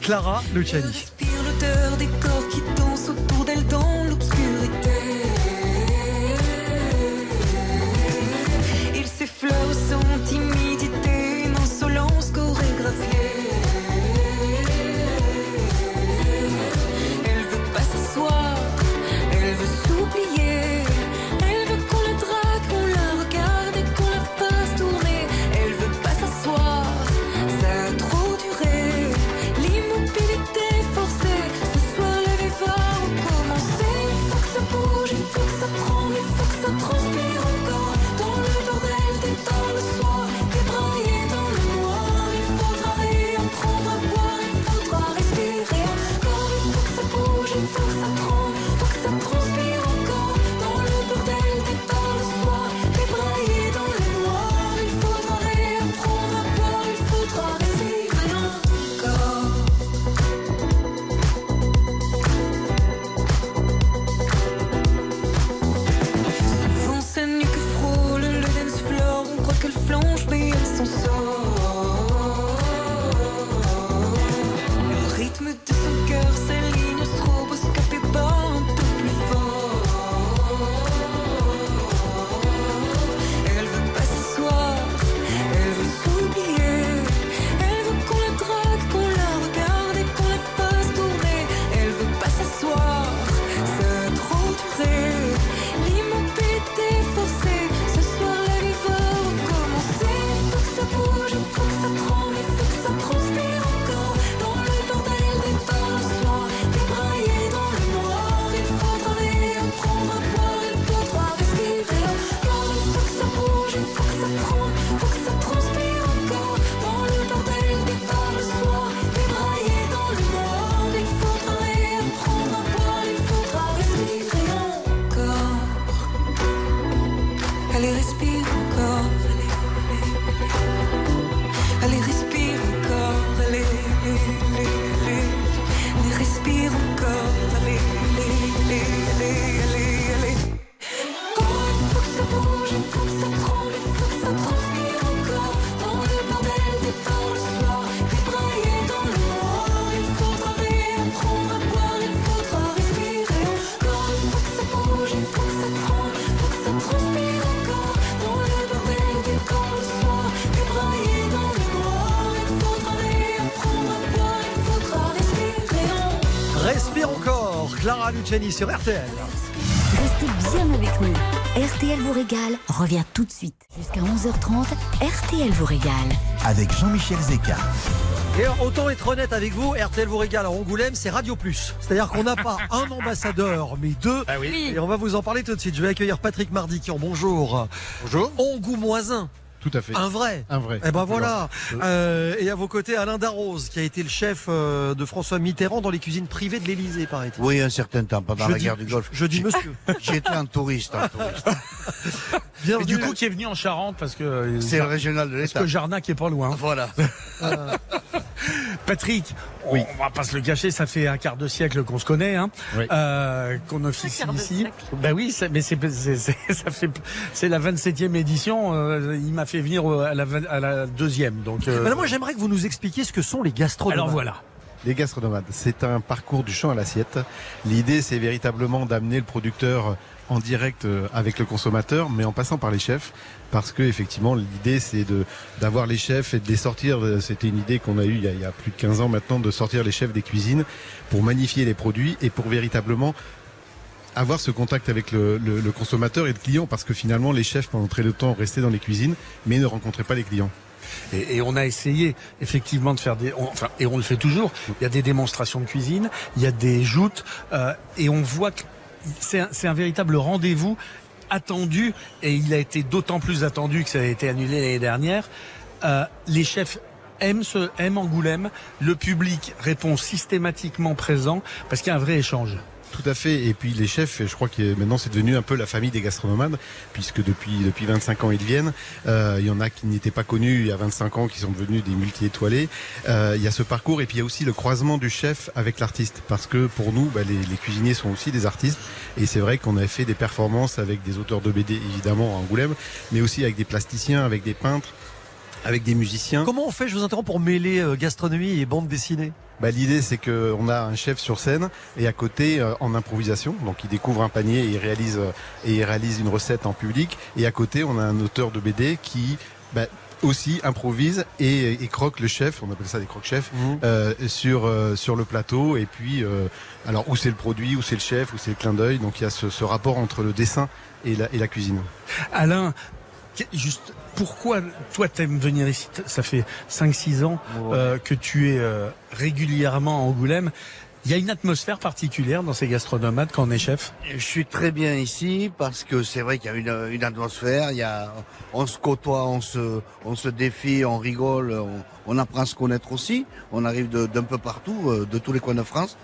Clara Luciani. Luciani sur RTL. bien avec nous. RTL vous régale revient tout de suite. Jusqu'à 11h30, RTL vous régale. Avec Jean-Michel Zeka. Et alors, autant être honnête avec vous, RTL vous régale à Angoulême, c'est Radio Plus. C'est-à-dire qu'on n'a pas *laughs* un ambassadeur, mais deux. Ah oui. Et on va vous en parler tout de suite. Je vais accueillir Patrick Mardiquian. Bonjour. Bonjour. Angoumoisin. Tout à fait. Un vrai. Un vrai. Eh ben voilà. Euh, et à vos côtés, Alain Darroze, qui a été le chef euh, de François Mitterrand dans les cuisines privées de l'Élysée, paraît-il. Oui, un certain temps, pendant Je la dis- guerre du Golfe. je dis J'ai- monsieur. *laughs* J'étais un touriste, un touriste. *laughs* Et du coup, qui est venu en Charente parce que euh, C'est le régional de Parce l'État. que Jarnac est pas loin. Voilà. *laughs* Patrick, on, on va pas se le cacher, ça fait un quart de siècle qu'on se connaît, hein, euh, qu'on officie ici. Ben oui, mais c'est c'est- c'est- *laughs* ça fait c'est la 27e édition. euh, il m'a fait venir au- à la, vingt- à la deuxième, donc. euh, là, moi, j'aimerais que vous nous expliquiez ce que sont les gastronomes. Alors voilà. Les gastronomades, c'est un parcours du champ à l'assiette. L'idée, c'est véritablement d'amener le producteur en direct euh, avec le consommateur, mais en passant par les chefs, parce que effectivement, l'idée, c'est de d'avoir les chefs et de les sortir. euh, C'était une idée qu'on a eue il y a, plus de 15 ans maintenant, de sortir les chefs des cuisines pour magnifier les produits et pour véritablement avoir ce contact avec le, le- le consommateur et le client, parce que finalement, les chefs pendant très longtemps restaient dans les cuisines, mais ne rencontraient pas les clients. Et, on a essayé effectivement de faire des, enfin, et on le fait toujours. Il y a des démonstrations de cuisine, il y a des joutes, euh, et on voit que c'est un véritable rendez-vous attendu, et il a été d'autant plus attendu que ça a été annulé l'année dernière. Euh, les chefs aiment ce, aiment Angoulême, le public répond systématiquement présent parce qu'il y a un vrai échange. Tout à fait. Et puis les chefs, je crois que maintenant c'est devenu un peu la famille des gastronomades, puisque depuis depuis 25 ans ils viennent. Euh, il y en a qui n'étaient pas connus il y a 25 ans, qui sont devenus des multi-étoilés. Euh, il y a ce parcours et puis il y a aussi le croisement du chef avec l'artiste, parce que pour nous, bah, les, les cuisiniers sont aussi des artistes. Et c'est vrai qu'on a fait des performances avec des auteurs de BD évidemment à Angoulême, mais aussi avec des plasticiens, avec des peintres, avec des musiciens. Comment on fait, je vous interromps, pour mêler euh, gastronomie et bande dessinée? Bah, L'idée, c'est qu'on a un chef sur scène et à côté, euh, en improvisation, donc il découvre un panier et il réalise, euh, et il réalise une recette en public. Et à côté, on a un auteur de BD qui bah, aussi improvise et, et croque le chef, on appelle ça des croque-chefs, euh, sur, euh, sur le plateau. Et puis, euh, alors où c'est le produit, où c'est le chef, où c'est le clin d'œil. Donc il y a ce, ce rapport entre le dessin et la, et la cuisine. Alain, juste pourquoi toi t'aimes venir ici? Ça fait 5-6 ans euh, que tu es euh, régulièrement à Angoulême. Il y a une atmosphère particulière dans ces gastronomades quand on est chef? Je suis très bien ici parce que c'est vrai qu'il y a une, une atmosphère, il y a, on se côtoie, on se, on se défie, on rigole, on, on apprend à se connaître aussi. On arrive de- d'un peu partout, euh, de tous les coins de France.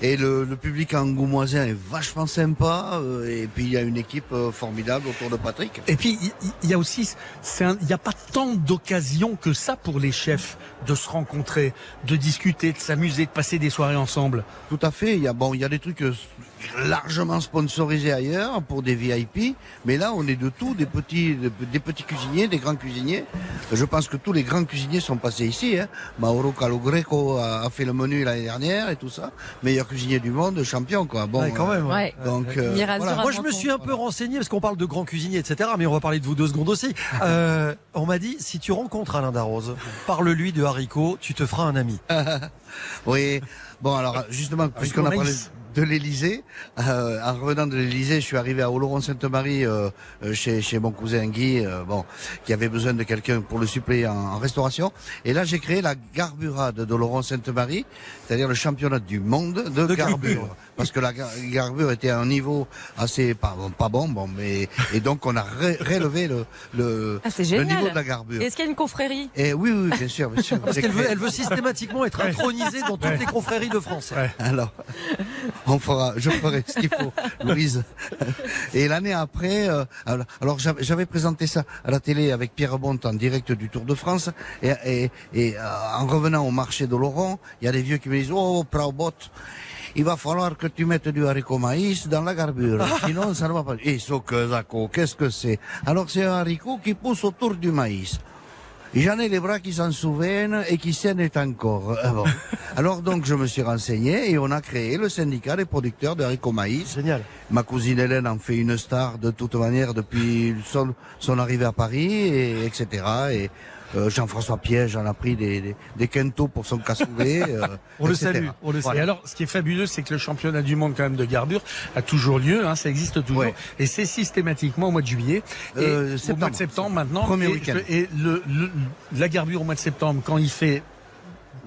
Et le, le public angoumoisin est vachement sympa. euh, Et puis il y a une équipe euh, formidable autour de Patrick. Et puis il- y a aussi, il n'y a pas tant d'occasions que ça pour les chefs de se rencontrer, de discuter, de s'amuser, de passer des soirées ensemble. Tout à fait. Il y a bon, il y a des trucs euh, largement sponsorisés ailleurs pour des VIP, mais là on est de tout, des petits, des, petits cuisiniers, des grands cuisiniers. Je pense que tous les grands cuisiniers sont passés ici. Hein. Mauro Calogreco a, a fait le menu l'année dernière et tout ça. Meilleur cuisinier du monde, champion quoi. Bon, Ouais, quand même. ouais. Ouais. Donc euh, voilà. Moi, je me suis un peu renseigné parce qu'on parle de grands cuisiniers, etc. Mais on va parler de vous deux secondes aussi. *laughs* Euh, on m'a dit si tu rencontres Alain Darroze, parle-lui de haricots, tu te feras un ami. *laughs* oui. Bon, alors justement, puisqu'on a parlé. De l'Élysée, euh, en revenant de l'Élysée, je suis arrivé à Oloron-Sainte-Marie euh, euh, chez, chez mon cousin Guy, euh, bon, qui avait besoin de quelqu'un pour le suppléer en, en restauration. Et là, j'ai créé la garburade d'Oloron-Sainte-Marie, c'est-à-dire le championnat du monde de, garbure. Parce que la gar- garbure était à un niveau assez pas bon, pas bon, bon, mais et donc on a ré- rélevé le le, Ah, le niveau de la garbure. Est-ce qu'il y a une confrérie? Et oui, oui, bien sûr, bien sûr. Parce qu'elle veut, elle veut *laughs* systématiquement être intronisée dans toutes les confréries de France. Alors, on fera, je ferai ce qu'il faut, Louise. Et l'année après, euh, alors- j'avais présenté ça à la télé avec Pierre Bonte en direct du Tour de France. Et, et, et, euh, en revenant au marché de Laurent, il y a des vieux qui me disent Oh, Praubot, il va falloir que tu mettes du haricot maïs dans la garbure. Sinon, ça ne va pas. Et ce que qu'est-ce que c'est? Alors, c'est un haricot qui pousse autour du maïs. J'en ai les bras qui s'en souviennent et qui saignent encore. Ah bon. *laughs* Alors donc je me suis renseigné et on a créé le syndicat des producteurs de haricots maïs. Génial. Ma cousine Hélène en fait une star de toute manière depuis son, son arrivée à Paris, et, etc. Et euh, Jean-François Piège en a pris des, des, des quintaux pour son cassoulet. *laughs* euh, On le salue. Voilà. Et alors, ce qui est fabuleux, c'est que le championnat du monde quand même de garbure a toujours lieu, hein, ça existe toujours, et c'est systématiquement au mois de juillet, et Euh, au mois septembre. de septembre maintenant. Premier et, week-end. Et le, le- la garbure au mois de septembre, quand il fait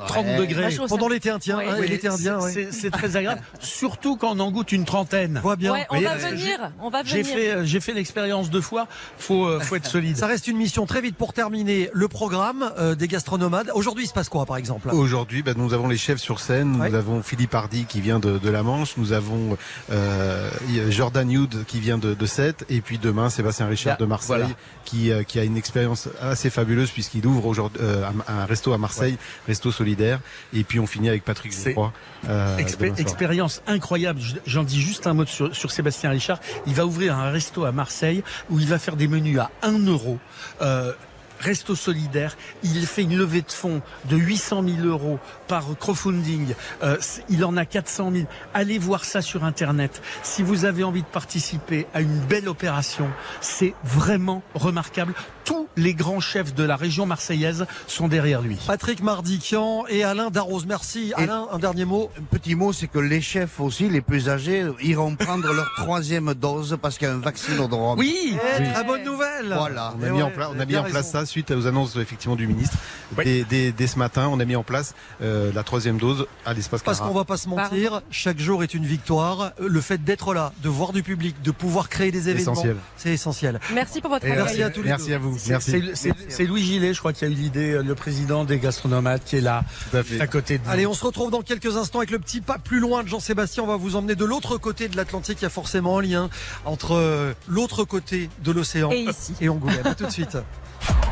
30 Ouais. degrés. Pendant l'été indien, Ouais. hein, Oui, l'été indien, c'est- ouais. c'est- C'est très agréable, *laughs* surtout quand on en goûte une trentaine. Vois bien. Ouais, on va venir, on va J'ai venir. fait, euh, j'ai fait l'expérience deux fois. Faut, euh, faut être *laughs* solide. Ça reste une mission très vite pour terminer le programme euh, des gastronomades. Aujourd'hui, il se passe quoi, par exemple? Aujourd'hui, bah, nous avons les chefs sur scène. Nous avons Philippe Hardy qui vient de, de la Manche. Nous avons euh, Jordan Youd qui vient de, de Sète. Et puis demain, Sébastien Richard Là, de Marseille voilà. qui, euh, qui a une expérience assez fabuleuse puisqu'il ouvre aujourd'hui euh, un, un resto à Marseille, resto solidaire. Et puis on finit avec Patrick Geoffroy. euh, Expé- expérience incroyable. Je- J'en dis juste un mot sur, sur Sébastien Richard. Il va ouvrir un resto à Marseille où il va faire des menus à 1 euro. Euh, Resto solidaire, il fait une levée de fonds de 800 000 euros par crowdfunding. Euh, il en a 400 000. Allez voir ça sur Internet. Si vous avez envie de participer à une belle opération, c'est vraiment remarquable. Tous les grands chefs de la région marseillaise sont derrière lui. Patrick Mardikian et Alain Darroze. Merci. Alain, un dernier mot. Un petit mot, c'est que les chefs aussi, les plus âgés, iront prendre leur troisième dose parce qu'il y a un vaccinodrome. Oui, Eh, Très bonne nouvelle. Voilà. On a Eh mis ouais, en place, on vous a avez mis en bien place raison. ça suite aux annonces effectivement du ministre. Dès, dès- dès ce matin, on a mis en place euh, la troisième dose à l'espace Parce qu'on va pas se mentir, chaque jour est une victoire. Le fait d'être là, de voir du public, de pouvoir créer des événements, c'est essentiel. Merci pour votre Et, Merci à tous les Merci deux. à vous. C'est- Merci. Louis Gillet, je crois, qui a eu l'idée, euh, le président des gastronomates, qui est là, Tout à fait. à côté de nous. Allez, on se retrouve dans quelques instants avec le petit pas plus loin de Jean-Sébastien. On va vous emmener de l'autre côté de l'Atlantique. Il y a forcément un lien entre euh, l'autre côté de l'océan Et ici. et Angoulême. Tout de suite.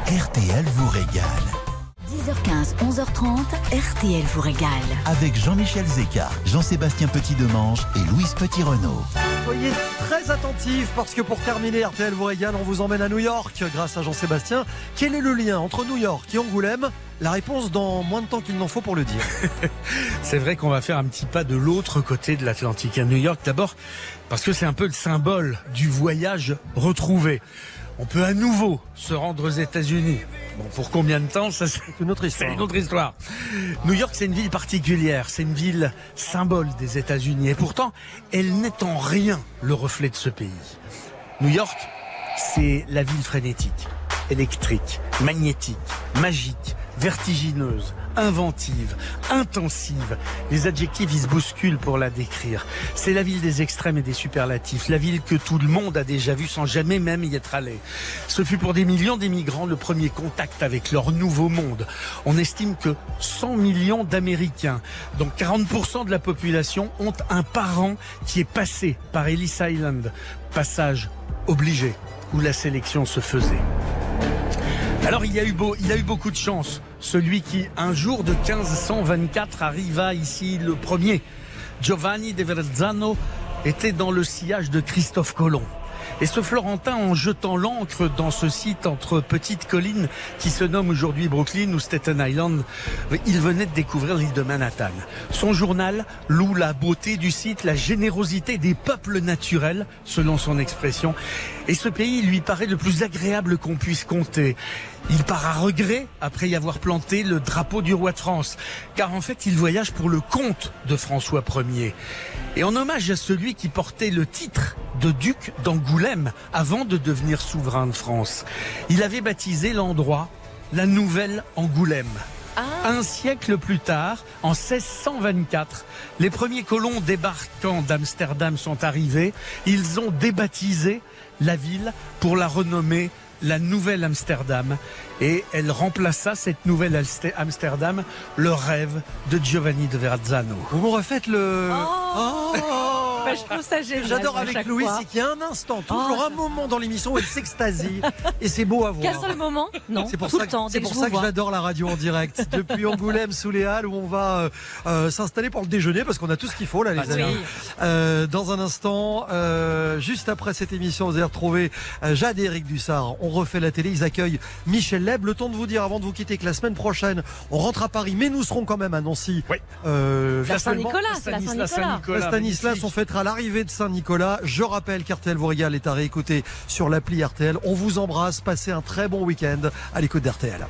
RTL vous régale. 10h15, 11h30, RTL vous régale. Avec Jean-Michel Zeka, Jean-Sébastien Petit-Demange et Louise Petit-Renault. Soyez très attentifs parce que pour terminer RTL vous régale, on vous emmène à New York grâce à Jean-Sébastien. Quel est le lien entre New York et Angoulême? La réponse dans moins de temps qu'il n'en faut pour le dire. *laughs* C'est vrai qu'on va faire un petit pas de l'autre côté de l'Atlantique, à New York d'abord, parce que c'est un peu le symbole du voyage retrouvé. On peut à nouveau se rendre aux États-Unis. Bon, pour combien de temps Ça, c'est une autre c'est histoire. une autre histoire. New York, c'est une ville particulière. C'est une ville symbole des États-Unis. Et pourtant, elle n'est en rien le reflet de ce pays. New York, c'est la ville frénétique, électrique, magnétique, magique, vertigineuse, inventive, intensive. Les adjectifs, ils se bousculent pour la décrire. C'est la ville des extrêmes et des superlatifs, la ville que tout le monde a déjà vue sans jamais même y être allé. Ce fut pour des millions d'immigrants le premier contact avec leur nouveau monde. On estime que 100 millions d'Américains, donc 40% de la population, ont un parent qui est passé par Ellis Island, passage obligé où la sélection se faisait. Alors il y a eu beaucoup de chance. Celui qui un jour de 1524 arriva ici le premier. Giovanni de Verrazzano était dans le sillage de Christophe Colomb. Et ce Florentin, en jetant l'ancre dans ce site entre petites collines qui se nomme aujourd'hui Brooklyn ou Staten Island, il venait de découvrir l'île de Manhattan. Son journal loue la beauté du site, la générosité des peuples naturels, selon son expression. Et ce pays lui paraît le plus agréable qu'on puisse compter. Il part à regret après y avoir planté le drapeau du roi de France, car en fait il voyage pour le compte de François Ier. Et en hommage à celui qui portait le titre de duc d'Angoulême avant de devenir souverain de France, il avait baptisé l'endroit la Nouvelle Angoulême. Un siècle plus tard, en 1624, les premiers colons débarquant d'Amsterdam sont arrivés. Ils ont débaptisé la ville pour la renommer la Nouvelle Amsterdam. Et elle remplaça cette Nouvelle Amsterdam, le rêve de Giovanni de Verrazzano. Vous me refaites le. Oh bah, je trouve ça génial. J'adore avec Louis, c'est qu'il y a un instant, toujours Oh, un moment dans l'émission où elle s'extasie. *laughs* et c'est beau à voir. Qu'un seul moment Non, C'est pour tout ça, le que- temps. c'est pour ça que j'adore la radio en direct. *laughs* Depuis Angoulême sous les Halles où on va euh, euh, s'installer pour le déjeuner parce qu'on a tout ce qu'il faut là les Ah, amis. oui. Euh, dans un instant, euh, juste après cette émission, vous allez retrouver Jade et Eric Dussard. On refait la télé. Ils accueillent Michel Leb. Le temps de vous dire avant de vous quitter que la semaine prochaine, on rentre à Paris, mais nous serons quand même à Nancy. Euh, La. Saint-Nicolas, c'est la Saint-Nicolas. La Stanislas, on fêtera l'arrivée de Saint-Nicolas. Je rappelle qu'RTL vous est à réécouter sur l'appli RTL. On vous embrasse. Passez un très bon week-end à l'écoute d'RTL.